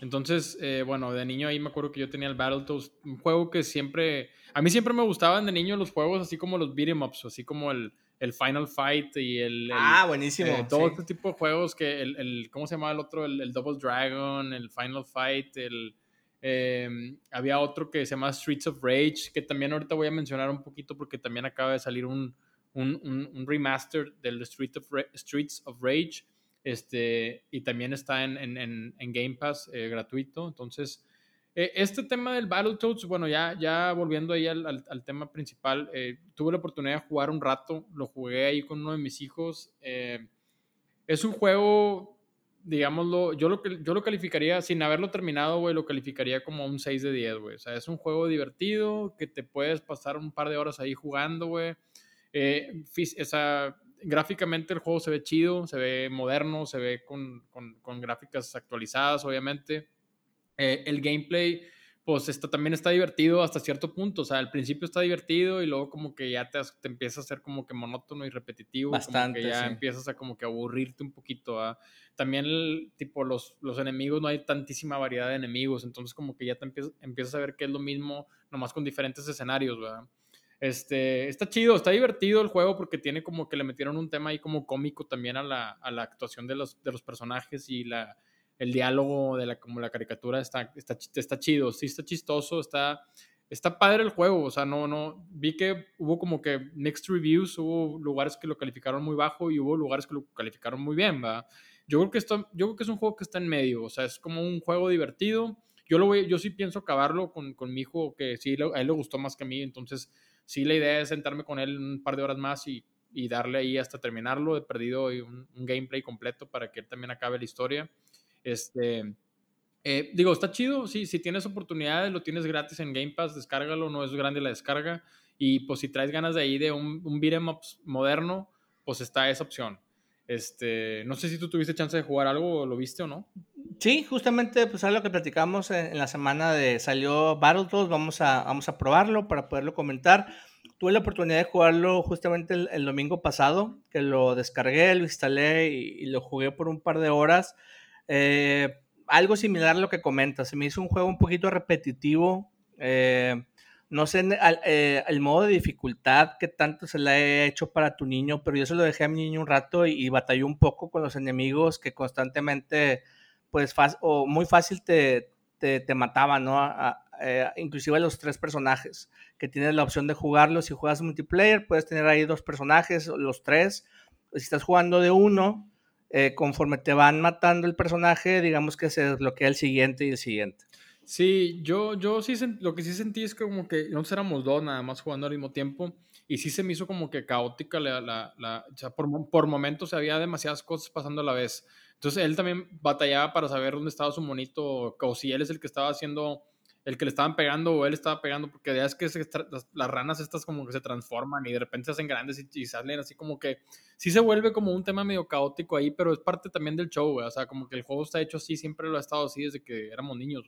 Entonces, eh, bueno, de niño ahí me acuerdo que yo tenía el Battletoads, un juego que siempre, a mí siempre me gustaban de niño los juegos así como los beat'em ups, así como el, el Final Fight y el... ah, buenísimo. Eh, todo este tipo de juegos que el, el, ¿cómo se llama el otro? El, Double Dragon, el Final Fight, el... Em, había otro que se llama Streets of Rage, que también ahorita voy a mencionar un poquito porque también acaba de salir un, un, un, remaster del Street of Streets of Rage este, y también está en, en, en Game Pass eh, gratuito. Entonces, eh, este tema del Battletoads, bueno, ya, ya volviendo ahí al, al, tema principal, eh, tuve la oportunidad de jugar un rato, lo jugué ahí con uno de mis hijos. es un juego, digámoslo, yo lo, yo lo calificaría, sin haberlo terminado, güey, lo calificaría como un 6 de 10, güey. O sea, es un juego divertido que te puedes pasar un par de horas ahí jugando, güey. esa gráficamente el juego se ve chido, se ve moderno, se ve con, gráficas actualizadas, obviamente. Eh, el gameplay, pues está, también está divertido hasta cierto punto. O sea, al principio está divertido y luego como que ya te, te empieza a ser como que monótono y repetitivo. Bastante. que ya empiezas a como que aburrirte un poquito. También, el, tipo, los, los enemigos, no hay tantísima variedad de enemigos. Entonces como que ya te empiezas, empiezas a ver que es lo mismo, nomás con diferentes escenarios, ¿verdad? Este, está chido, está divertido el juego porque tiene como que le metieron un tema ahí como cómico también a la, a la actuación de los, de los personajes y la, el diálogo de la, como la caricatura está, está, está chido, sí está chistoso, está, está padre el juego, o sea, no, no, vi que hubo como que mixed reviews, hubo lugares que lo calificaron muy bajo y hubo lugares que lo calificaron muy bien, ¿va? Yo creo que esto, yo creo que es un juego que está en medio, o sea, es como un juego divertido. Yo, lo voy, yo sí pienso acabarlo con, con mi hijo, que sí, a él le gustó más que a mí, entonces sí la idea es sentarme con él un par de horas más y, y darle ahí hasta terminarlo. He perdido un, un, gameplay completo para que él también acabe la historia. Este, eh, digo, está chido, sí, si tienes oportunidades, lo tienes gratis en Game Pass, descárgalo, no es grande la descarga. Y pues si traes ganas de ahí de un, un beat'em moderno, pues está esa opción. Este, no sé si tú tuviste chance de jugar algo, lo viste o no. Sí, justamente, pues algo que platicamos en, la semana de salió Battletoads, vamos a, vamos a probarlo para poderlo comentar. Tuve la oportunidad de jugarlo justamente el, domingo pasado, que lo descargué, lo instalé y, lo jugué por un par de horas. Eh, algo similar a lo que comentas, se me hizo un juego un poquito repetitivo, eh, no sé eh, el modo de dificultad que tanto se le ha hecho para tu niño, pero yo se lo dejé a mi niño un rato y, batalló un poco con los enemigos que constantemente, pues, o muy fácil te, te, te mataban, ¿no? Eh, inclusive a los tres personajes, que tienes la opción de jugarlos. Si juegas multiplayer, puedes tener ahí dos personajes, los tres. Si estás jugando de uno, eh, conforme te van matando el personaje, digamos que se desbloquea el siguiente y el siguiente. Sí, yo, yo sí, lo que sí sentí es como que nosotros éramos dos nada más jugando al mismo tiempo y sí se me hizo como que caótica la, la, la o sea, por, por momentos había demasiadas cosas pasando a la vez. Entonces él también batallaba para saber dónde estaba su monito o si él es el que estaba haciendo el que le estaban pegando o él estaba pegando, porque ya es que las, ranas estas como que se transforman y de repente se hacen grandes y, salen así como que sí se vuelve como un tema medio caótico ahí, pero es parte también del show, o sea, como que el juego está hecho así, siempre lo ha estado así desde que éramos niños,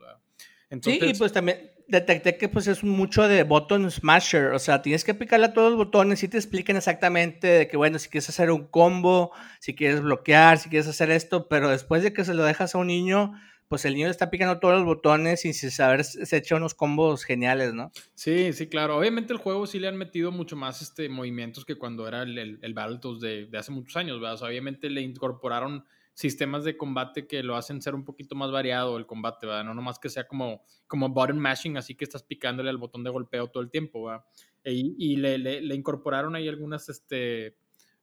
Entonces, sí, y pues también detecté que pues es mucho de button smasher, o sea, tienes que picarle a todos los botones y te explican exactamente de que, bueno, si quieres hacer un combo, si quieres bloquear, si quieres hacer esto, pero después de que se lo dejas a un niño, pues el niño está picando todos los botones y sin saber se echa unos combos geniales, ¿no? Sí, sí, claro. Obviamente el juego sí le han metido mucho más este, movimientos que cuando era el, el, el Battletoads de, de, hace muchos años, ¿verdad? obviamente le incorporaron sistemas de combate que lo hacen ser un poquito más variado el combate, ¿verdad? No nomás que sea como, como button mashing, así que estás picándole al botón de golpeo todo el tiempo, ¿verdad? Y, le, incorporaron ahí algunas, este,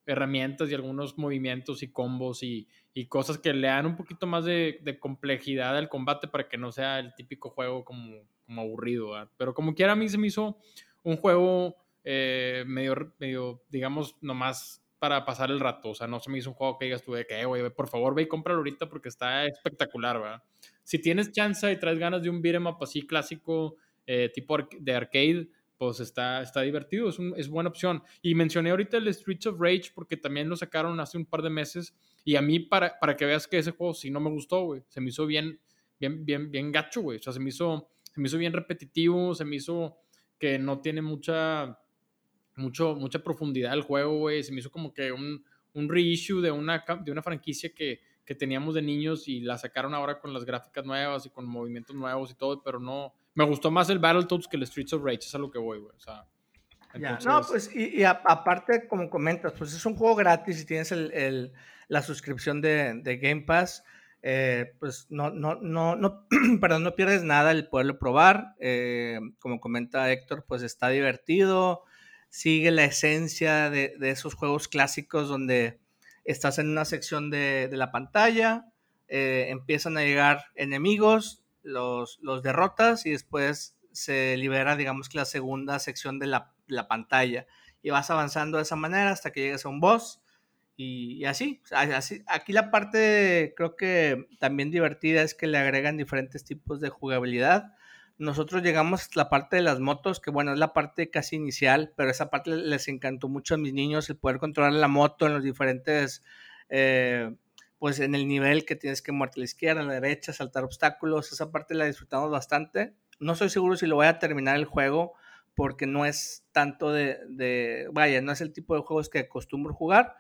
herramientas y algunos movimientos y combos y, cosas que le dan un poquito más de, complejidad al combate para que no sea el típico juego como, como aburrido. Pero como quiera, a mí se me hizo un juego eh, medio, medio, digamos, nomás para pasar el rato. O sea, no se me hizo un juego que digas tú de que, eh, güey, por favor, ve y cómpralo ahorita porque está espectacular, ¿verdad? Si tienes chance y traes ganas de un beat'em up así clásico, eh, tipo de arcade, pues está, está divertido, es, es, buena opción. Y mencioné ahorita el Streets of Rage porque también lo sacaron hace un par de meses y a mí para, para que veas que ese juego sí no me gustó, güey, se me hizo bien, bien, bien, bien gacho, güey, o sea, se me hizo, se me hizo bien repetitivo, se me hizo que no tiene mucha, mucho, mucha profundidad el juego, güey, se me hizo como que un, un reissue de una, de una franquicia que, que teníamos de niños y la sacaron ahora con las gráficas nuevas y con movimientos nuevos y todo, pero no, me gustó más el Battletoads que el Streets of Rage, es a lo que voy, güey. O sea, No, pues, y, aparte, como comentas, pues es un juego gratis y tienes el, el, la suscripción de, de Game Pass. Eh, pues no, no, no, no, perdón, no pierdes nada el poderlo probar. Eh, como comenta Héctor, pues está divertido. Sigue la esencia de, esos juegos clásicos donde estás en una sección de, la pantalla, eh, empiezan a llegar enemigos, los, los derrotas y después se libera, digamos que la segunda sección de la, la pantalla. Y vas avanzando de esa manera hasta que llegues a un boss. Y, así, así, aquí la parte creo que también divertida es que le agregan diferentes tipos de jugabilidad. Nosotros llegamos a la parte de las motos, que bueno, es la parte casi inicial, pero esa parte les encantó mucho a mis niños, el poder controlar la moto en los diferentes eh, pues en el nivel que tienes que moverte a la izquierda, a la derecha, saltar obstáculos, esa parte la disfrutamos bastante. No estoy seguro si lo voy a terminar el juego porque no es tanto de, vaya, no es el tipo de juegos que acostumbro jugar,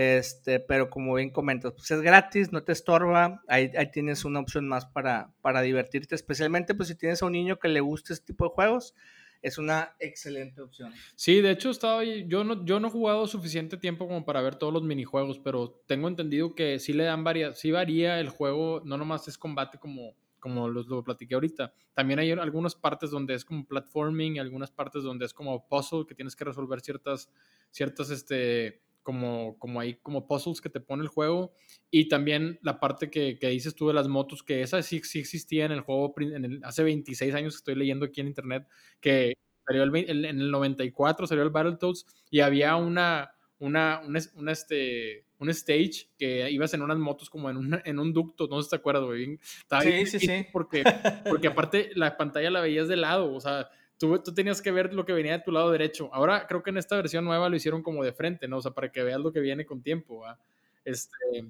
este, pero como bien comentas, pues es gratis, no te estorba, ahí, ahí tienes una opción más para, para divertirte, especialmente pues si tienes a un niño que le guste este tipo de juegos, es una excelente opción. Sí, de hecho estaba yo no, yo no he jugado suficiente tiempo como para ver todos los minijuegos, pero tengo entendido que sí le dan varias, sí varía el juego, no nomás es combate como, como los, lo platiqué ahorita. También hay algunas partes donde es como platforming algunas partes donde es como puzzle, que tienes que resolver ciertas, ciertas, este, como, como hay como puzzles que te pone el juego y también la parte que, que dices tú de las motos, que esa sí, sí existía en el juego en el, hace 26 años que estoy leyendo aquí en internet, que salió el, en el 94 salió el Battletoads y había una, una, una, este, un stage que ibas en unas motos como en, una, en un ducto, no sé si te acuerdas, güey. sí, sí, sí. Porque, porque aparte la pantalla la veías de lado, o sea, tú, tenías que ver lo que venía de tu lado derecho. Ahora creo que en esta versión nueva lo hicieron como de frente, ¿no? O sea, para que veas lo que viene con tiempo, Este,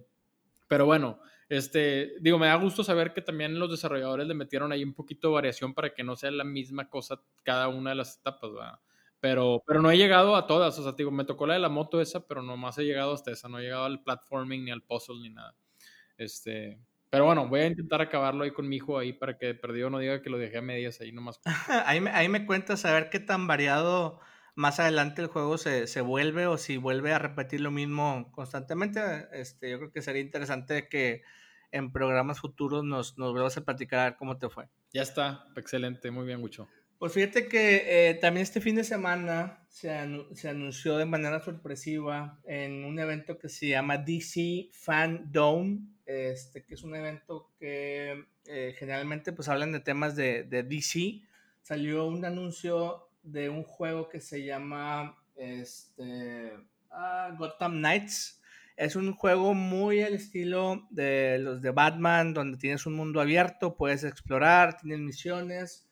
pero bueno, este, digo, me da gusto saber que también los desarrolladores le metieron ahí un poquito de variación para que no sea la misma cosa cada una de las etapas, ¿verdad? Pero, pero no he llegado a todas, o sea, digo, me tocó la de la moto esa, pero nomás he llegado hasta esa, no he llegado al platforming, ni al puzzle, ni nada. Este, Pero bueno, voy a intentar acabarlo ahí con mi hijo ahí para que perdido no diga que lo dejé a medias ahí nomás. ahí, me, ahí me cuentas a ver qué tan variado más adelante el juego se, se, vuelve o si vuelve a repetir lo mismo constantemente. Este, yo creo que sería interesante que en programas futuros nos, nos vuelvas a platicar cómo te fue. Ya está, excelente, muy bien, Gucho. Pues fíjate que eh, también este fin de semana se, anunció de manera sorpresiva en un evento que se llama DC Fan Dome, este, que es un evento que eh, generalmente pues hablan de temas de, DC. Salió un anuncio de un juego que se llama este, ah, Gotham Knights. Es un juego muy al estilo de los de Batman, donde tienes un mundo abierto, puedes explorar, tienes misiones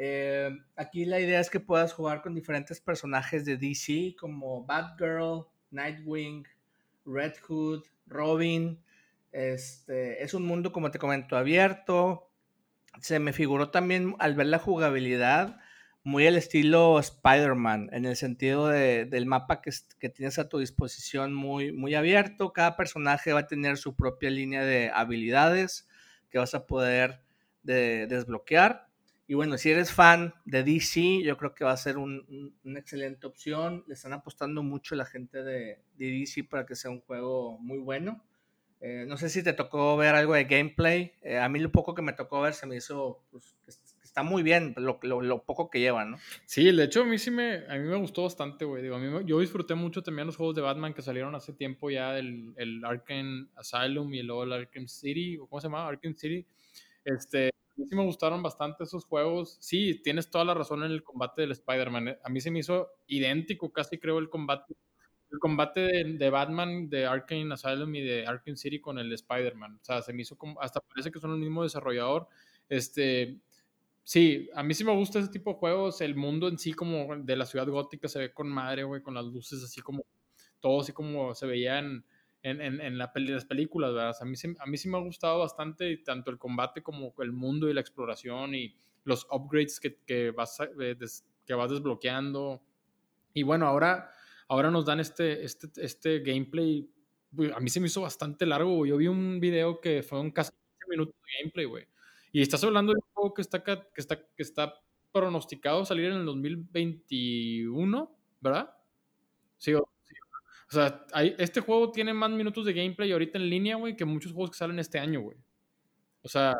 eh, aquí la idea es que puedas jugar con diferentes personajes de DC como Batgirl, Nightwing, Red Hood, Robin. Este, es un mundo, como te comento, abierto. Se me figuró también al ver la jugabilidad muy al estilo Spider-Man, en el sentido del mapa que, tienes a tu disposición muy, muy abierto. Cada personaje va a tener su propia línea de habilidades que vas a poder desbloquear. Y bueno, si eres fan de DC, yo creo que va a ser una excelente opción. Le están apostando mucho la gente de, DC para que sea un juego muy bueno. Eh, no sé si te tocó ver algo de gameplay. Eh, a mí lo poco que me tocó ver se me hizo, pues, está muy bien lo, lo, poco que lleva, ¿no? Sí, de hecho a mí sí me, a mí me gustó bastante, güey. Digo, a mí yo disfruté mucho también los juegos de Batman que salieron hace tiempo ya, el, el Arkham Asylum y luego el Arkham City, ¿cómo se llama? Arkham City. Este, mí sí me gustaron bastante esos juegos. Sí, tienes toda la razón en el combate del Spider-Man. Eh, a mí se me hizo idéntico, casi creo, el combate. El combate de, Batman, de Arkham Asylum y de Arkham City con el Spider-Man. O sea, se me hizo como. Hasta parece que son el mismo desarrollador. Este. Sí, a mí sí me gusta ese tipo de juegos. El mundo en sí, como de la ciudad gótica, se ve con madre, güey, con las luces así como. Todo así como se veía en en, en, en las películas, ¿verdad? a, mí, a mí sí me ha gustado bastante tanto el combate como el mundo y la exploración y los upgrades que, que, vas, eh, que vas desbloqueando. Y bueno, ahora, ahora nos dan este, este, este gameplay. A mí se me hizo bastante largo. Yo vi un video que fue un casi 15 minutos de gameplay, güey. Y estás hablando de un juego que está, que está, que está pronosticado salir en el 2021, ¿verdad? Sí, o sea, hay, este juego tiene más minutos de gameplay ahorita en línea, güey, que muchos juegos que salen este año, güey. O sea,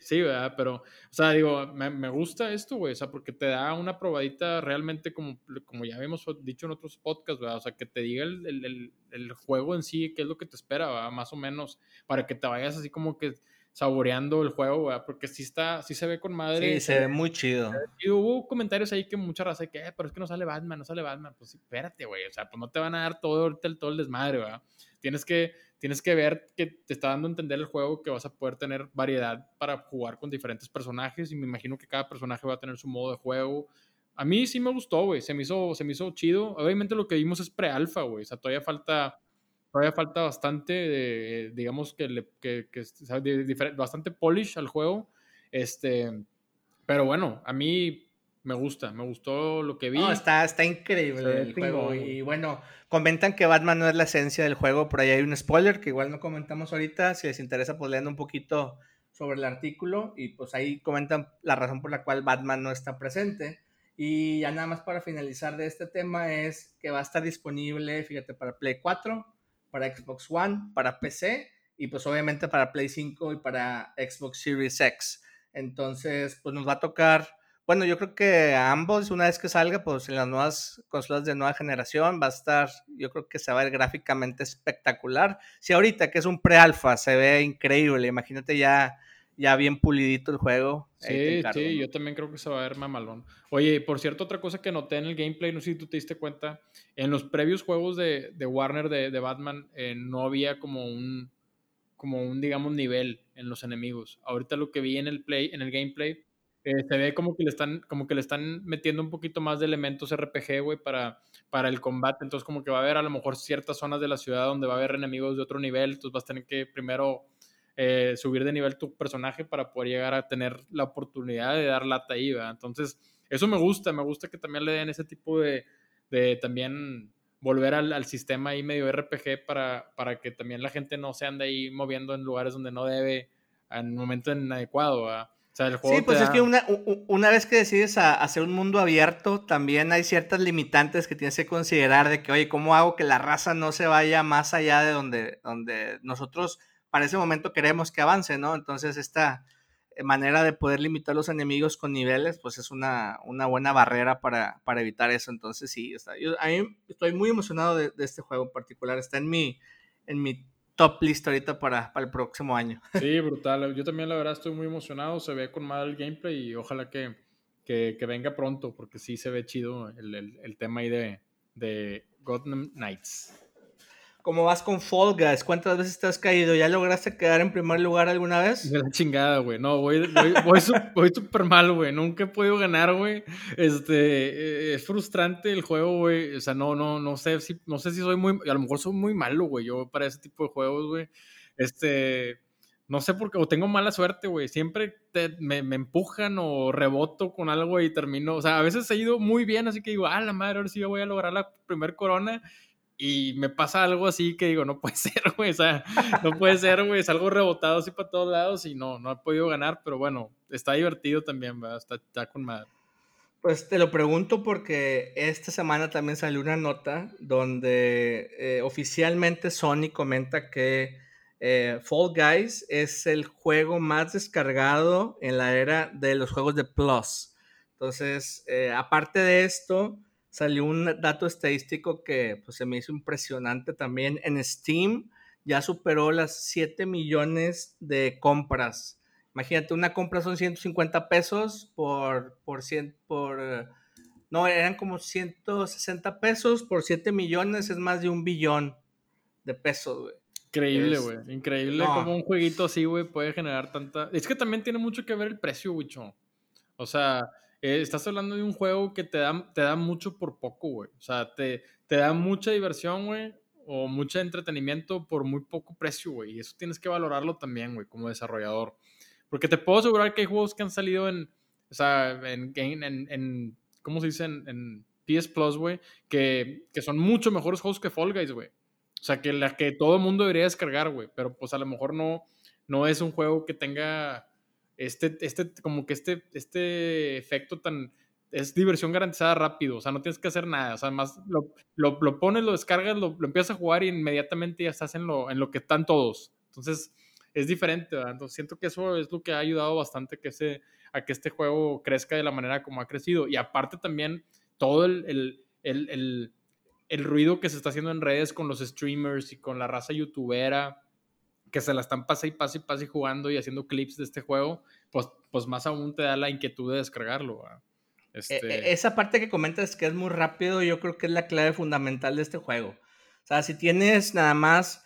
sí, ¿verdad? Pero, o sea, digo, me, me gusta esto, güey, o sea, porque te da una probadita realmente como, como ya habíamos dicho en otros podcasts, ¿verdad? O sea, que te diga el, el, el, juego en sí, qué es lo que te espera, ¿verdad? Más o menos, para que te vayas así como que saboreando el juego, porque sí está, sí se ve con madre. Sí, se ve muy chido. Y hubo comentarios ahí que mucha raza que, eh, pero es que no sale Batman, no sale Batman. Pues espérate, güey, o sea, pues no te van a dar todo el, todo el desmadre, ¿verdad? Tienes que, tienes que ver que te está dando a entender el juego que vas a poder tener variedad para jugar con diferentes personajes y me imagino que cada personaje va a tener su modo de juego. A mí sí me gustó, güey, se me hizo, se me hizo chido. Obviamente lo que vimos es pre-alfa, güey, o sea, todavía falta todavía falta bastante, de, digamos que, le, que, bastante polish al juego. Este, pero bueno, a mí me gusta, me gustó lo que vi. No, está, está increíble el juego. Y bueno, comentan que Batman no es la esencia del juego, por ahí hay un spoiler que igual no comentamos ahorita. Si les interesa, pues lean un poquito sobre el artículo y pues ahí comentan la razón por la cual Batman no está presente. Y ya nada más para finalizar de este tema es que va a estar disponible, fíjate, para Play 4, para Xbox One, para PC y pues obviamente para Play 5 y para Xbox Series X. Entonces, pues nos va a tocar, bueno, yo creo que a ambos, una vez que salga, pues en las nuevas consolas de nueva generación va a estar, yo creo que se va a ver gráficamente espectacular. Si ahorita que es un pre-alfa se ve increíble, imagínate ya ya bien pulidito el juego. Sí, sí, yo también creo que se va a ver mamalón. Oye, por cierto, otra cosa que noté en el gameplay, no sé si tú te diste cuenta, en los previos juegos de, de Warner de, de Batman eh, no había como un, como un, digamos, nivel en los enemigos. Ahorita lo que vi en el play, en el gameplay, eh, se ve como que le están, como que le están metiendo un poquito más de elementos RPG, güey, para, para el combate. Entonces, como que va a haber a lo mejor ciertas zonas de la ciudad donde va a haber enemigos de otro nivel. Entonces vas a tener que primero eh, subir de nivel tu personaje para poder llegar a tener la oportunidad de dar lata ahí, ¿verdad? Entonces, eso me gusta, me gusta que también le den ese tipo de, de también volver al, sistema ahí medio RPG para, para que también la gente no se ande ahí moviendo en lugares donde no debe en el momento inadecuado. Sí, pues es que una, una, vez que decides hacer un mundo abierto, también hay ciertas limitantes que tienes que considerar de que, oye, ¿cómo hago que la raza no se vaya más allá de donde, donde nosotros para ese momento queremos que avance, ¿no? Entonces esta eh, manera de poder limitar los enemigos con niveles, pues es una, una buena barrera para, para, evitar eso. Entonces sí, está, yo a mí estoy muy emocionado de, de, este juego en particular. Está en mi, en mi top list ahorita para, para el próximo año. Sí, brutal. Yo también la verdad estoy muy emocionado. Se ve con mal el gameplay y ojalá que, que, venga pronto porque sí se ve chido el, el, el tema ahí de, de Gotham Knights. ¿Cómo vas con Fall Guys? ¿Cuántas veces te has caído? ¿Ya lograste quedar en primer lugar alguna vez? De la chingada, güey. No, voy, voy, súper mal, güey. Nunca he podido ganar, güey. Este, eh, es frustrante el juego, güey. O sea, no, no, no sé si, no sé si soy muy, a lo mejor soy muy malo, güey. Yo para ese tipo de juegos, güey. Este, no sé por qué, o tengo mala suerte, güey. Siempre me, me, empujan o reboto con algo y termino. O sea, a veces he ido muy bien, así que digo, ah, la madre, ahora sí yo voy a lograr la primer corona y me pasa algo así que digo, no puede ser, güey, o sea, no puede ser, güey, es algo rebotado así para todos lados y no, no he podido ganar, pero bueno, está divertido también, ¿verdad? Está, está con madre. Pues te lo pregunto porque esta semana también salió una nota donde eh, oficialmente Sony comenta que eh, Fall Guys es el juego más descargado en la era de los juegos de Plus. Entonces, eh, aparte de esto, salió un dato estadístico que pues, se me hizo impresionante también. En Steam ya superó las 7 millones de compras. Imagínate, una compra son 150 pesos por, por, 100, por no, eran como 160 pesos por 7 millones, es más de un billón de pesos, güey. Increíble, güey. Increíble como un jueguito así, güey, puede generar tanta... Es que también tiene mucho que ver el precio, güey. O sea, eh, estás hablando de un juego que te da, te da mucho por poco, güey. O sea, te, te da mucha diversión, güey, o mucho entretenimiento por muy poco precio, güey. Y eso tienes que valorarlo también, güey, como desarrollador. Porque te puedo asegurar que hay juegos que han salido en, o sea, en, en, en ¿cómo se dice? En, PS Plus, güey, que, que son mucho mejores juegos que Fall Guys, güey. O sea, que la que todo el mundo debería descargar, güey. Pero pues a lo mejor no, no es un juego que tenga este, este, como que este, este efecto tan, es diversión garantizada rápido, o sea, no tienes que hacer nada, o sea, más lo, lo, lo pones, lo descargas, lo, lo, empiezas a jugar y inmediatamente ya estás en lo, en lo que están todos. Entonces, es diferente, ¿verdad? Entonces, siento que eso es lo que ha ayudado bastante que ese, a que este juego crezca de la manera como ha crecido. Y aparte también, todo el, el, el, el ruido que se está haciendo en redes con los streamers y con la raza youtubera, que se la están pase y pase y pase jugando y haciendo clips de este juego, pues, pues más aún te da la inquietud de descargarlo. E, este... E, esa parte que comentas que es muy rápido, yo creo que es la clave fundamental de este juego. O sea, si tienes nada más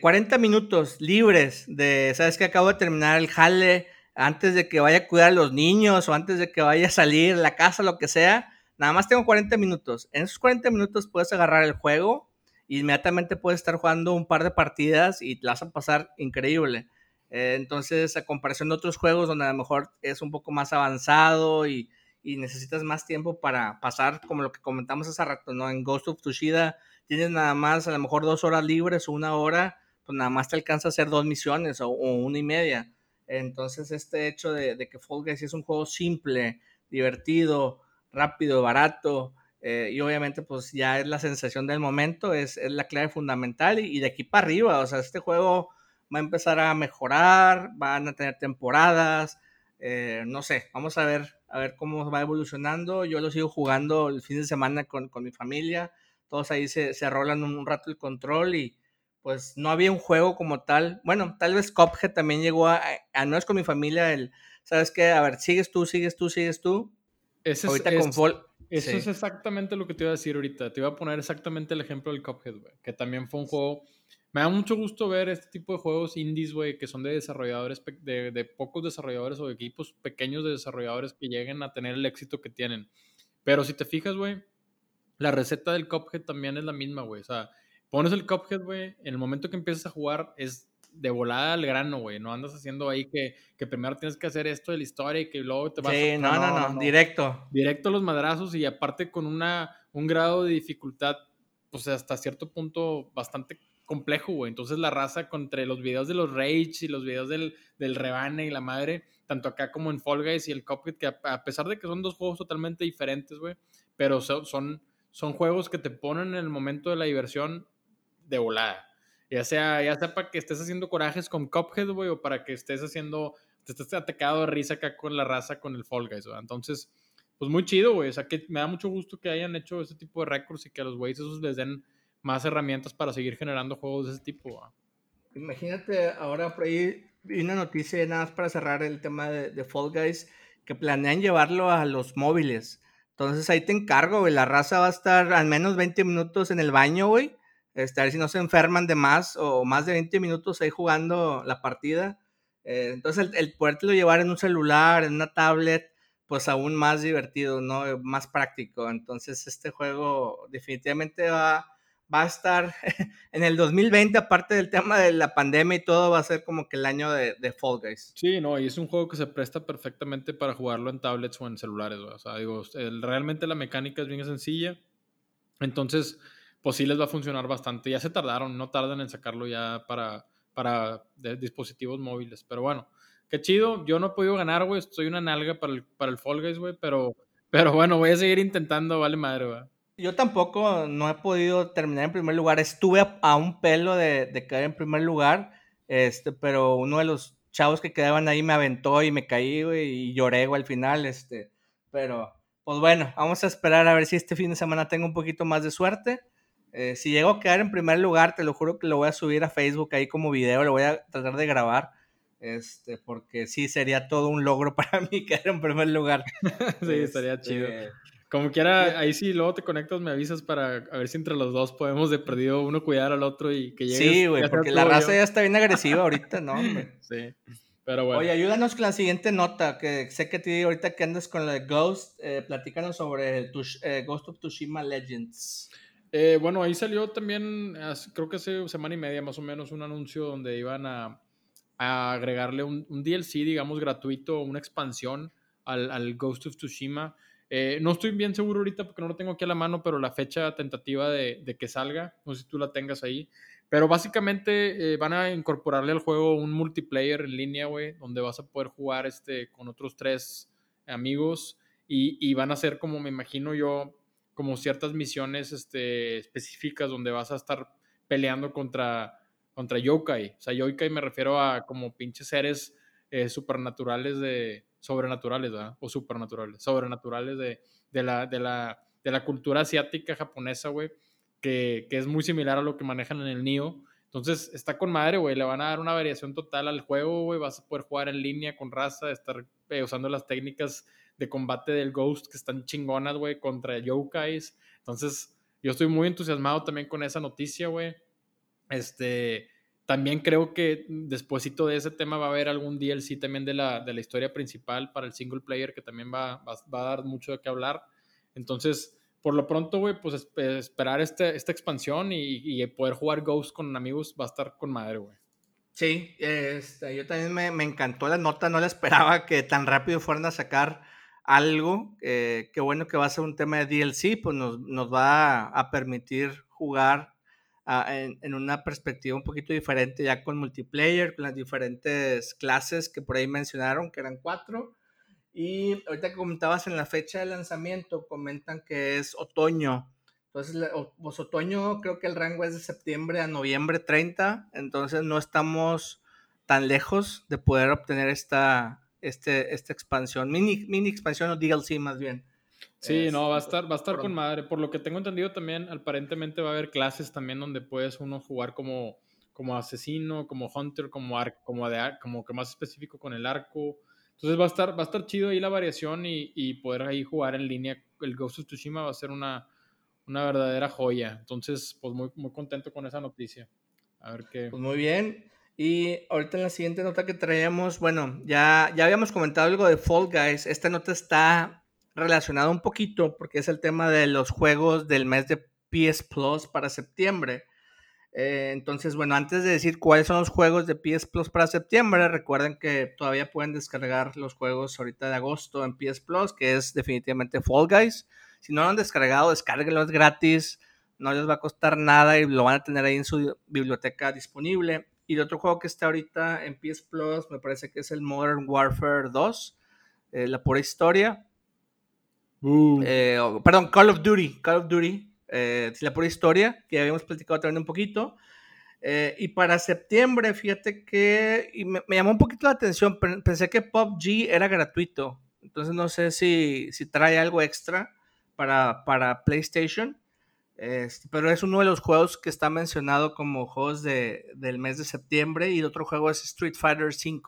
40 eh, minutos libres de, sabes que acabo de terminar el jale antes de que vaya a cuidar a los niños o antes de que vaya a salir la casa, lo que sea, nada más tengo 40 minutos. En esos 40 minutos puedes agarrar el juego inmediatamente puedes estar jugando un par de partidas y te vas a pasar increíble. Eh, entonces, a comparación de otros juegos donde a lo mejor es un poco más avanzado y, y, necesitas más tiempo para pasar, como lo que comentamos hace rato, ¿no? En Ghost of Tsushima tienes nada más a lo mejor dos horas libres o una hora, pues nada más te alcanza a hacer dos misiones o, una y media. Entonces, este hecho de, de que Fall Guys es un juego simple, divertido, rápido, barato, eh, y obviamente, pues ya es la sensación del momento, es, es la clave fundamental. Y, de aquí para arriba, o sea, este juego va a empezar a mejorar, van a tener temporadas, eh, no sé, vamos a ver, a ver cómo va evolucionando. Yo lo sigo jugando el fin de semana con, con mi familia, todos ahí se, se rolan un, rato el control y pues no había un juego como tal. Bueno, tal vez Cophead también llegó a, a no es con mi familia, el, ¿sabes qué? A ver, sigues tú, sigues tú, sigues tú. Ese Ahorita es, con Fall eso es exactamente lo que te iba a decir ahorita. Te iba a poner exactamente el ejemplo del Cuphead, güey. Que también fue un juego. Me da mucho gusto ver este tipo de juegos indies, güey, que son de desarrolladores, de, de, pocos desarrolladores o de equipos pequeños de desarrolladores que lleguen a tener el éxito que tienen. Pero si te fijas, güey, la receta del Cuphead también es la misma, güey. O sea, pones el Cuphead, güey, en el momento que empiezas a jugar es de volada al grano, güey. No andas haciendo ahí que, que, primero tienes que hacer esto de la historia y que luego te vas sí, a... no, no, no, no, directo. Directo a los madrazos y aparte con una, un grado de dificultad, pues hasta cierto punto bastante complejo, güey. Entonces la raza entre los videos de los Rage y los videos del, del Rebane y la madre, tanto acá como en Fall Guys y el Cuphead, que a, pesar de que son dos juegos totalmente diferentes, güey, pero son, son juegos que te ponen en el momento de la diversión de volada. Ya sea, ya sea para que estés haciendo corajes con Cuphead, güey, o para que estés haciendo, te estés atacado de risa acá con la raza con el Fall Guys, güey. Entonces, pues muy chido, güey. O sea, que me da mucho gusto que hayan hecho ese tipo de récords y que a los güeyes esos les den más herramientas para seguir generando juegos de ese tipo. Imagínate, ahora por ahí vi una noticia nada más para cerrar el tema de, Fall Guys, que planean llevarlo a los móviles. Entonces ahí te encargo, güey. La raza va a estar al menos 20 minutos en el baño, güey. Este, a ver si no se enferman de más o más de 20 minutos ahí jugando la partida. Eh, entonces el, el podértelo llevar en un celular, en una tablet, pues aún más divertido, ¿no? Más práctico. Entonces este juego definitivamente va, va a estar en el 2020, aparte del tema de la pandemia y todo, va a ser como que el año de, de, Fall Guys. Sí, no, y es un juego que se presta perfectamente para jugarlo en tablets o en celulares, o sea, digo, realmente la mecánica es bien sencilla, entonces, pues sí les va a funcionar bastante. Ya se tardaron, no tardan en sacarlo ya para, para dispositivos móviles, pero bueno, qué chido, yo no he podido ganar, güey, estoy una nalga para el, para el Fall Guys, güey, pero, pero bueno, voy a seguir intentando, vale madre, güey. Yo tampoco no he podido terminar en primer lugar. Estuve a, un pelo de, de, caer en primer lugar, este, pero uno de los chavos que quedaban ahí me aventó y me caí, güey, y lloré, güey, al final, este, pero, pues bueno, vamos a esperar a ver si este fin de semana tengo un poquito más de suerte. Eh, si llego a quedar en primer lugar, te lo juro que lo voy a subir a Facebook ahí como video, lo voy a tratar de grabar, este, porque sí sería todo un logro para mí quedar en primer lugar. sí, estaría chido. Este, como quiera, ahí sí, luego te conectas, me avisas para a ver si entre los dos podemos de perdido uno cuidar al otro y que llegue. Sí, güey, porque la raza ya está bien agresiva ahorita, ¿no? sí, pero bueno. Oye, ayúdanos con la siguiente nota, que sé que te ahorita que andas con la de Ghost, eh, platícanos sobre el eh, Ghost of Tsushima Legends. Eh, bueno, ahí salió también, creo que hace semana y media más o menos, un anuncio donde iban a, agregarle un, DLC, digamos, gratuito, una expansión al, Ghost of Tsushima eh, no estoy bien seguro ahorita porque no lo tengo aquí a la mano, pero la fecha tentativa de, que salga, no sé si tú la tengas ahí. Pero básicamente eh, van a incorporarle al juego un multiplayer en línea, güey, donde vas a poder jugar este, con otros tres amigos y, van a ser como me imagino yo, como ciertas misiones este, específicas donde vas a estar peleando contra, contra yokai. O sea, yokai me refiero a como pinches seres eh, supernaturales de, sobrenaturales. O supernaturales, sobrenaturales de, de, la, de, la, de la cultura asiática japonesa, güey, que, que, es muy similar a lo que manejan en el Nio. Entonces, está con madre, güey, le van a dar una variación total al juego, güey, vas a poder jugar en línea con raza, estar eh, usando las técnicas de combate del Ghost que están chingonas, güey, contra yokais. Entonces, yo estoy muy entusiasmado también con esa noticia, güey. Este, también creo que despuésito de ese tema va a haber algún DLC también de la, de la historia principal para el single player que también va, va, a dar mucho de qué hablar. Entonces, por lo pronto, güey, pues esperar este, esta expansión y, y, poder jugar Ghost con amigos va a estar con madre, güey. Sí, este, yo también me, me, encantó la nota, no la esperaba que tan rápido fueran a sacar algo. Eh, qué bueno que va a ser un tema de DLC, pues nos, nos va a permitir jugar en, una perspectiva un poquito diferente, ya con multiplayer, con las diferentes clases que por ahí mencionaron, que eran cuatro. Y ahorita que comentabas en la fecha de lanzamiento, comentan que es otoño. Entonces, pues otoño creo que el rango es de septiembre a noviembre 30, entonces no estamos tan lejos de poder obtener esta, este, esta expansión, mini, mini expansión o DLC más bien. Sí, no, va a estar, va a estar con madre. Por lo que tengo entendido también, aparentemente va a haber clases también donde puedes uno jugar como, como asesino, como hunter, como arco, como de como que más específico con el arco. Entonces va a estar, va a estar chido ahí la variación y, y poder ahí jugar en línea. El Ghost of Tsushima va a ser una, una verdadera joya. Entonces, pues muy, muy contento con esa noticia. A ver qué. Pues muy bien. Y ahorita en la siguiente nota que traíamos, bueno, ya, ya habíamos comentado algo de Fall Guys. Esta nota está relacionado un poquito porque es el tema de los juegos del mes de PS Plus para septiembre. Eh, entonces, bueno, antes de decir cuáles son los juegos de PS Plus para septiembre, recuerden que todavía pueden descargar los juegos ahorita de agosto en PS Plus, que es definitivamente Fall Guys. Si no lo han descargado, descárguenlo, es gratis. no les va a costar nada y lo van a tener ahí en su biblioteca disponible. Y el otro juego que está ahorita en PS Plus me parece que es el Modern Warfare 2, eh, la pura historia. Uh. Eh, perdón, Call of Duty, Call of Duty, eh, la pura historia, que habíamos platicado también un poquito. y para septiembre, fíjate que me, me, llamó un poquito la atención, pensé que PUBG era gratuito, entonces no sé si, si trae algo extra para, para PlayStation. Este, pero es uno de los juegos que está mencionado como juegos de, del mes de septiembre y el otro juego es Street Fighter V.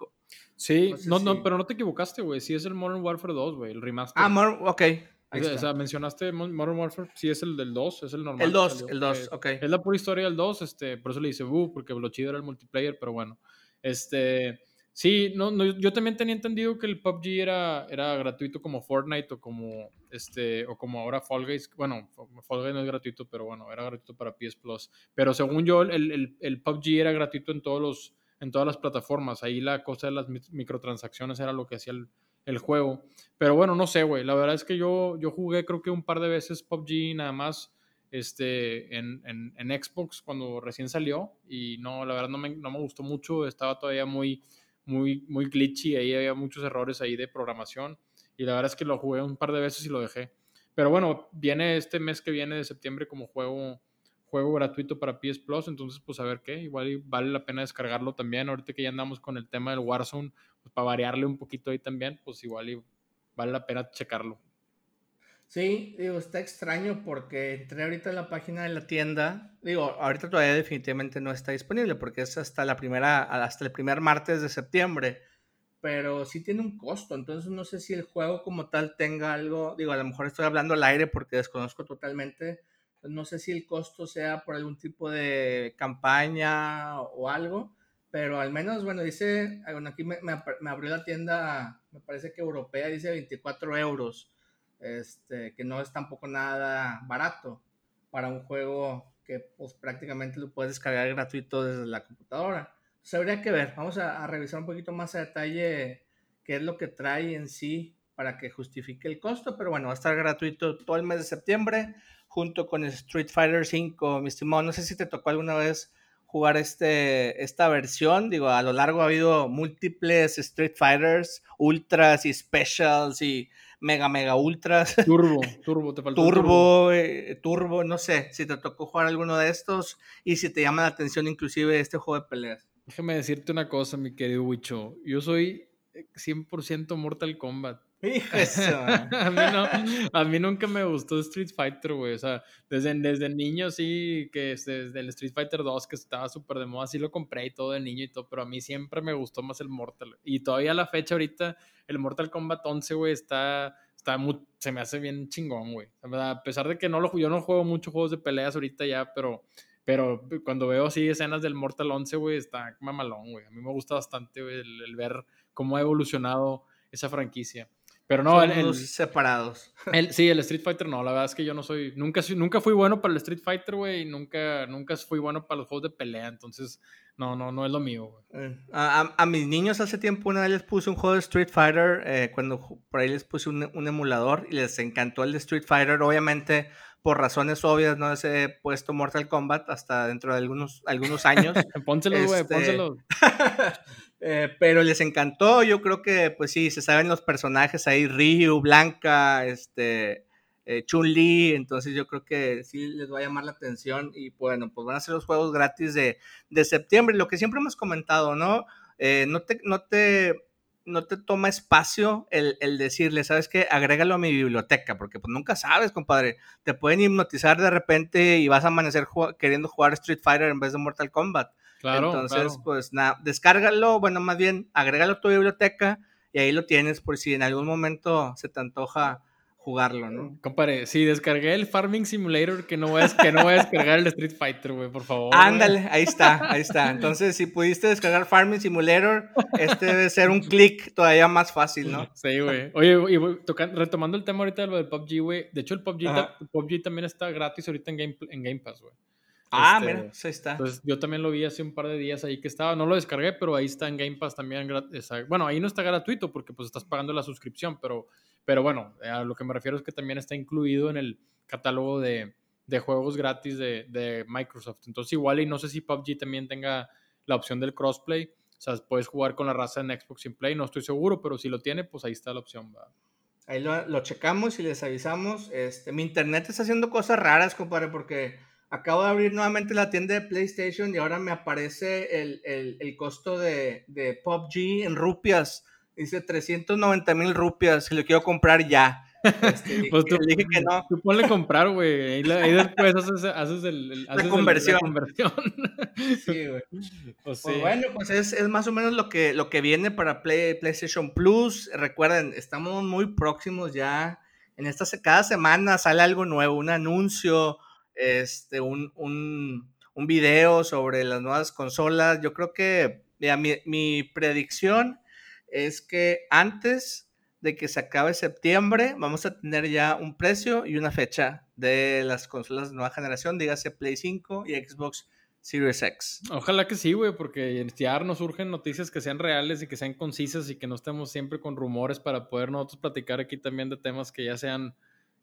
Sí, no, no, pero no te equivocaste, güey. Sí es el Modern Warfare 2, güey, el remaster. Ah, ok. o sea, mencionaste Modern Warfare, sí es el del 2, es el normal. El 2, el 2, ok. Es la pura historia del 2, este, por eso le dice, uh, porque lo chido era el multiplayer, pero bueno. Este, Sí, no, no, yo también tenía entendido que el PUBG era, era gratuito como Fortnite o como este o como ahora Fall Guys. Bueno, Fall Guys no es gratuito, pero bueno, era gratuito para PS Plus. Pero según yo, el, el, el PUBG era gratuito en todos los, en todas las plataformas. Ahí la cosa de las microtransacciones era lo que hacía el, el juego. Pero bueno, no sé, güey. La verdad es que yo, yo jugué creo que un par de veces PUBG nada más este, en, en, en Xbox cuando recién salió. Y no, la verdad no me, no me gustó mucho. Estaba todavía muy muy, muy glitchy, ahí había muchos errores ahí de programación y la verdad es que lo jugué un par de veces y lo dejé. Pero bueno, viene este mes que viene de septiembre como juego, juego gratuito para PS Plus, entonces pues a ver qué, igual vale la pena descargarlo también, ahorita que ya andamos con el tema del Warzone, pues para variarle un poquito ahí también, pues igual vale la pena checarlo. Sí, digo, está extraño porque entré ahorita en la página de la tienda. Digo, ahorita todavía definitivamente no está disponible porque es hasta la primera, hasta el primer martes de septiembre. Pero sí tiene un costo, entonces no sé si el juego como tal tenga algo. Digo, a lo mejor estoy hablando al aire porque desconozco totalmente. No sé si el costo sea por algún tipo de campaña o algo. Pero al menos, bueno, dice, bueno, aquí me, me abrió la tienda, me parece que europea, dice 24 euros este, que no es tampoco nada barato para un juego que pues prácticamente lo puedes descargar gratuito desde la computadora. Entonces habría que ver, vamos a, revisar un poquito más a detalle qué es lo que trae en sí para que justifique el costo, pero bueno, va a estar gratuito todo el mes de septiembre junto con Street Fighter V, mi estimado. No sé si te tocó alguna vez jugar este, esta versión. Digo, a lo largo ha habido múltiples Street Fighters, Ultras y Specials y Mega Mega Ultras. Turbo, Turbo, te faltó. Turbo, eh, turbo, no sé si te tocó jugar alguno de estos y si te llama la atención inclusive este juego de peleas. Déjame decirte una cosa, mi querido Wicho. Yo soy 100% Mortal Kombat. a, mí no, a mí nunca me gustó Street Fighter, güey. O sea, desde, desde niño sí, que desde el Street Fighter 2 que estaba súper de moda, sí lo compré y todo de niño y todo, pero a mí siempre me gustó más el Mortal. Y todavía a la fecha ahorita, el Mortal Kombat 11, güey, está, está muy, se me hace bien chingón, güey. A pesar de que no lo, yo no juego muchos juegos de peleas ahorita ya, pero, pero cuando veo así escenas del Mortal 11, güey, está mamalón, güey. A mí me gusta bastante, el, el ver cómo ha evolucionado esa franquicia. Pero no, el, separados. El, sí, el Street Fighter no, la verdad es que yo no soy, nunca, nunca fui bueno para el Street Fighter, güey, y nunca, nunca fui bueno para los juegos de pelea, entonces no, no, no es lo mío, güey. Eh, a, a, mis niños hace tiempo una vez les puse un juego de Street Fighter, eh, cuando por ahí les puse un, un, emulador y les encantó el de Street Fighter, obviamente por razones obvias no les he puesto Mortal Kombat hasta dentro de algunos, algunos años. pónselo, güey, este... pónselo. Eh, pero les encantó, yo creo que pues sí, se saben los personajes ahí, Ryu, Blanca, este, eh, Chun-Li, entonces yo creo que sí les va a llamar la atención y bueno, pues van a ser los juegos gratis de, de septiembre, lo que siempre hemos comentado, ¿no? Eh, no, te, no, te, no te toma espacio el, el, decirle, ¿sabes qué? Agrégalo a mi biblioteca, porque pues nunca sabes, compadre, te pueden hipnotizar de repente y vas a amanecer queriendo jugar Street Fighter en vez de Mortal Kombat. Claro, Entonces, pues nada, descárgalo, bueno, más bien, agrégalo a tu biblioteca y ahí lo tienes por si en algún momento se te antoja jugarlo, ¿no? Compare, sí, descargué el Farming Simulator, que no voy a, que no voy a descargar el Street Fighter, güey, por favor. Ándale, ahí está, ahí está. Entonces, si pudiste descargar Farming Simulator, este debe ser un clic todavía más fácil, ¿no? Sí, güey. Oye, y retomando el tema ahorita de lo del PUBG, güey, de hecho el PUBG, PUBG también está gratis ahorita en Game, en Game Pass, güey. Ah, este, mira, ahí está. Entonces, yo también lo vi hace un par de días ahí que estaba, no lo descargué, pero ahí está en Game Pass también. Bueno, ahí no está gratuito porque pues estás pagando la suscripción, pero, pero bueno, a lo que me refiero es que también está incluido en el catálogo de, de juegos gratis de, de, Microsoft. Entonces igual y no sé si PUBG también tenga la opción del crossplay. O sea, puedes jugar con la raza en Xbox sin Play, no estoy seguro, pero si lo tiene, pues ahí está la opción. ¿va? Ahí lo, lo, checamos y les avisamos. Este, mi internet está haciendo cosas raras, compadre, porque acabo de abrir nuevamente la tienda de PlayStation y ahora me aparece el, el, el costo de, de PUBG en rupias. Dice 390 mil rupias y lo quiero comprar ya. Este, pues tú, dije que no. Tú ponle comprar, güey. Ahí, después haces, haces, el, haces la conversión. la conversión. Sí, güey. Pues, pues, bueno, pues es, es, más o menos lo que, lo que viene para Play, PlayStation Plus. Recuerden, estamos muy próximos ya. En esta, cada semana sale algo nuevo, un anuncio, este, un, un, un video sobre las nuevas consolas. Yo creo que, mira, mi, mi predicción es que antes de que se acabe septiembre, vamos a tener ya un precio y una fecha de las consolas de nueva generación, dígase Play 5 y Xbox Series X. Ojalá que sí, güey, porque ya nos surgen noticias que sean reales y que sean concisas y que no estemos siempre con rumores para poder nosotros platicar aquí también de temas que ya sean,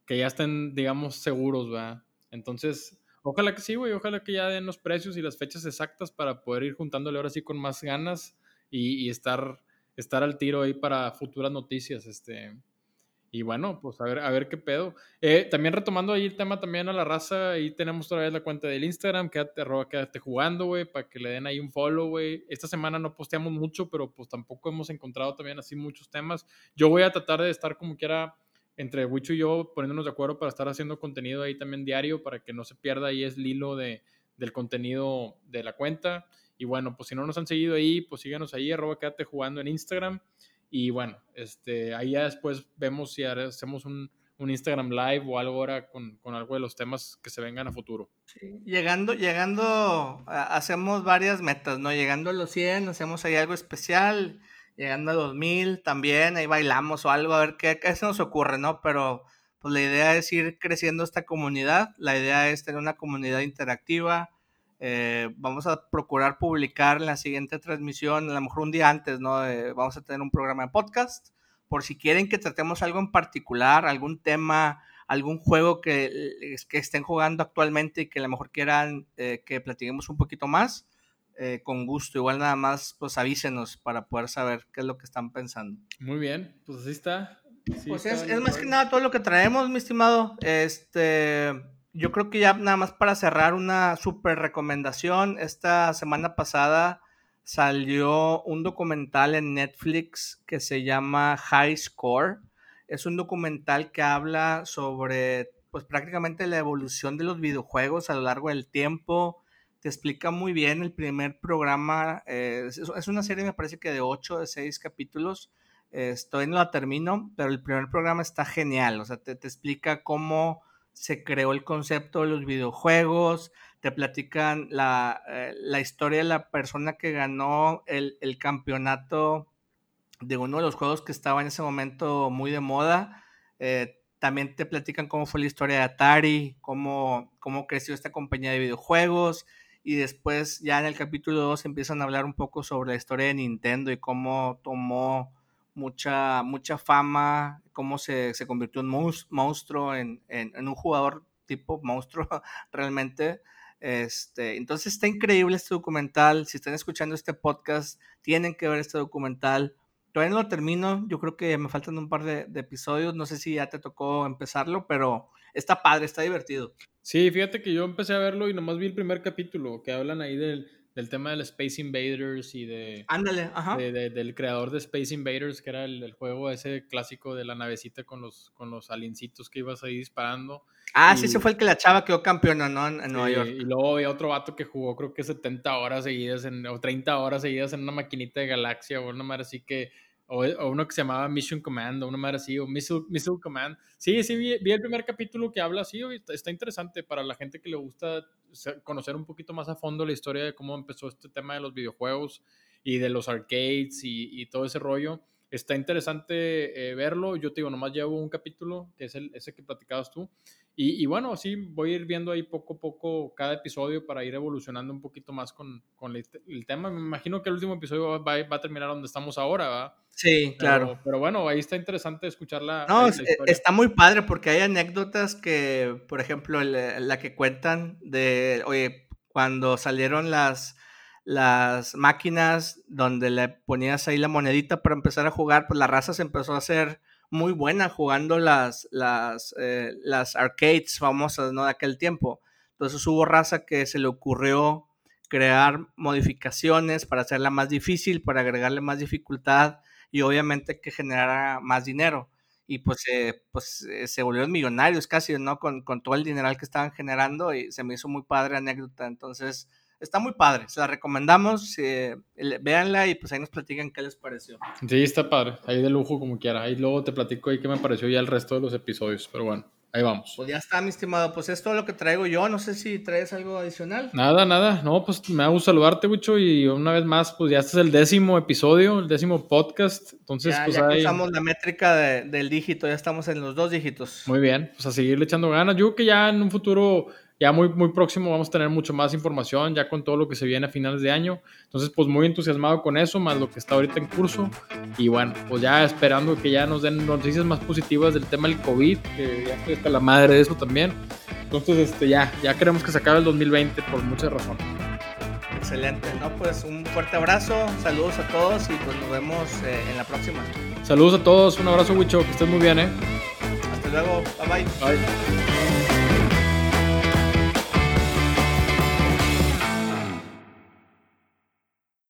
que ya estén, digamos, seguros, ¿verdad? Entonces, ojalá que sí, güey, ojalá que ya den los precios y las fechas exactas para poder ir juntándole ahora sí con más ganas y, y estar estar al tiro ahí para futuras noticias. Este, y bueno, pues a ver, a ver qué pedo. Eh, también retomando ahí el tema también a la raza, ahí tenemos todavía la cuenta del Instagram, quédate, arroba, quédate jugando, güey, para que le den ahí un follow, güey. Esta semana no posteamos mucho, pero pues tampoco hemos encontrado también así muchos temas. Yo voy a tratar de estar como quiera entre Wicho y yo poniéndonos de acuerdo para estar haciendo contenido ahí también diario, para que no se pierda ahí es el hilo de, del contenido de la cuenta. Y bueno, pues si no nos han seguido ahí, pues síganos ahí, arroba quédate jugando en Instagram. Y bueno, este, ahí ya después vemos si hacemos un, un Instagram Live o algo ahora con, con, algo de los temas que se vengan a futuro. Llegando, llegando, hacemos varias metas, ¿no? Llegando a los 100, hacemos ahí algo especial. Llegando a los 1000 también, ahí bailamos o algo, a ver qué, qué se nos ocurre, ¿no? Pero pues la idea es ir creciendo esta comunidad, la idea es tener una comunidad interactiva, eh, vamos a procurar publicar en la siguiente transmisión, a lo mejor un día antes, ¿no? vamos a tener un programa de podcast. Por si quieren que tratemos algo en particular, algún tema, algún juego que, que estén jugando actualmente y que a lo mejor quieran eh, que platiquemos un poquito más, eh, con gusto. Igual nada más, pues avísenos para poder saber qué es lo que están pensando. Muy bien, pues así está. pues es, es más que nada todo lo que traemos, mi estimado. Este yo creo que ya nada más para cerrar una super recomendación, esta semana pasada salió un documental en Netflix que se llama High Score. Es un documental que habla sobre pues prácticamente la evolución de los videojuegos a lo largo del tiempo. Te explica muy bien el primer programa. Eh, es, una serie me parece que de 8, de 6 capítulos. estoy no la termino, pero el primer programa está genial. O sea, te, te explica cómo se creó el concepto de los videojuegos, te platican la, eh, la historia de la persona que ganó el, el, campeonato de uno de los juegos que estaba en ese momento muy de moda. Eh, también te platican cómo fue la historia de Atari, cómo, cómo creció esta compañía de videojuegos. Y después ya en el capítulo 2 empiezan a hablar un poco sobre la historia de Nintendo y cómo tomó mucha, mucha fama, cómo se, se convirtió en monstruo, en, en, en, un jugador tipo monstruo realmente. Este, entonces está increíble este documental. Si están escuchando este podcast, tienen que ver este documental. Todavía no lo termino, yo creo que me faltan un par de, de episodios. No sé si ya te tocó empezarlo, pero está padre, está divertido. Sí, fíjate que yo empecé a verlo y nomás vi el primer capítulo, que hablan ahí del, del tema del Space Invaders y de... Ándale, ajá. De, del creador de Space Invaders, que era el, el, juego ese clásico de la navecita con los, con los aliencitos que ibas ahí disparando. Ah, y, sí, ese fue el que la chava quedó campeona, ¿no? En, en Nueva York. Y luego había otro vato que jugó creo que 70 horas seguidas en, o 30 horas seguidas en una maquinita de galaxia o una madre así que o, o, uno que se llamaba Mission Command, o una madre así, o Missile, Missile Command. Sí, sí, vi, vi, el primer capítulo que habla así, está, está, interesante para la gente que le gusta conocer un poquito más a fondo la historia de cómo empezó este tema de los videojuegos y de los arcades y, y todo ese rollo. Está interesante eh, verlo. Yo te digo, nomás llevo un capítulo, que es el, ese que platicabas tú. Y, y, bueno, sí, voy a ir viendo ahí poco a poco cada episodio para ir evolucionando un poquito más con, con el, el, tema. Me imagino que el último episodio va, va, a terminar donde estamos ahora, ¿verdad? Sí, claro. Pero, pero bueno, ahí está interesante escuchar la, no, está muy padre porque hay anécdotas que, por ejemplo, la, la que cuentan de, oye, cuando salieron las las máquinas donde le ponías ahí la monedita para empezar a jugar, pues la raza se empezó a hacer muy buena jugando las, las, eh, las arcades famosas ¿no? de aquel tiempo. Entonces hubo raza que se le ocurrió crear modificaciones para hacerla más difícil, para agregarle más dificultad y obviamente que generara más dinero. Y pues, pues eh, se volvieron millonarios casi, ¿no? Con, con todo el dineral que estaban generando y se me hizo muy padre anécdota. Entonces, está muy padre, se la recomendamos, eh, véanla y pues ahí nos platican qué les pareció. Sí, está padre, ahí de lujo como quiera, ahí luego te platico ahí qué me pareció ya el resto de los episodios, pero bueno. Ahí vamos. Pues ya está, mi estimado. Pues es todo lo que traigo yo. No sé si traes algo adicional. Nada, nada. No, pues me hago saludarte, mucho Y una vez más, pues ya este es el décimo episodio, el décimo podcast. Entonces, ya, pues ya ahí... usamos la métrica de, del dígito. Ya estamos en los dos dígitos. Muy bien. Pues a seguirle echando ganas. Yo creo que ya en un futuro ya muy, muy próximo vamos a tener mucho más información, ya con todo lo que se viene a finales de año. Entonces, pues muy entusiasmado con eso, más lo que está ahorita en curso. Y bueno, pues ya esperando que ya nos den noticias más positivas del tema del COVID, que ya estoy hasta la madre de eso también. Entonces, este, ya, ya queremos que se acabe el 2020 por muchas razones. Excelente, ¿no? Pues un fuerte abrazo, saludos a todos y pues nos vemos eh, en la próxima. Saludos a todos, un abrazo, Wicho, que estén muy bien, ¿eh? Hasta luego, bye bye. Bye.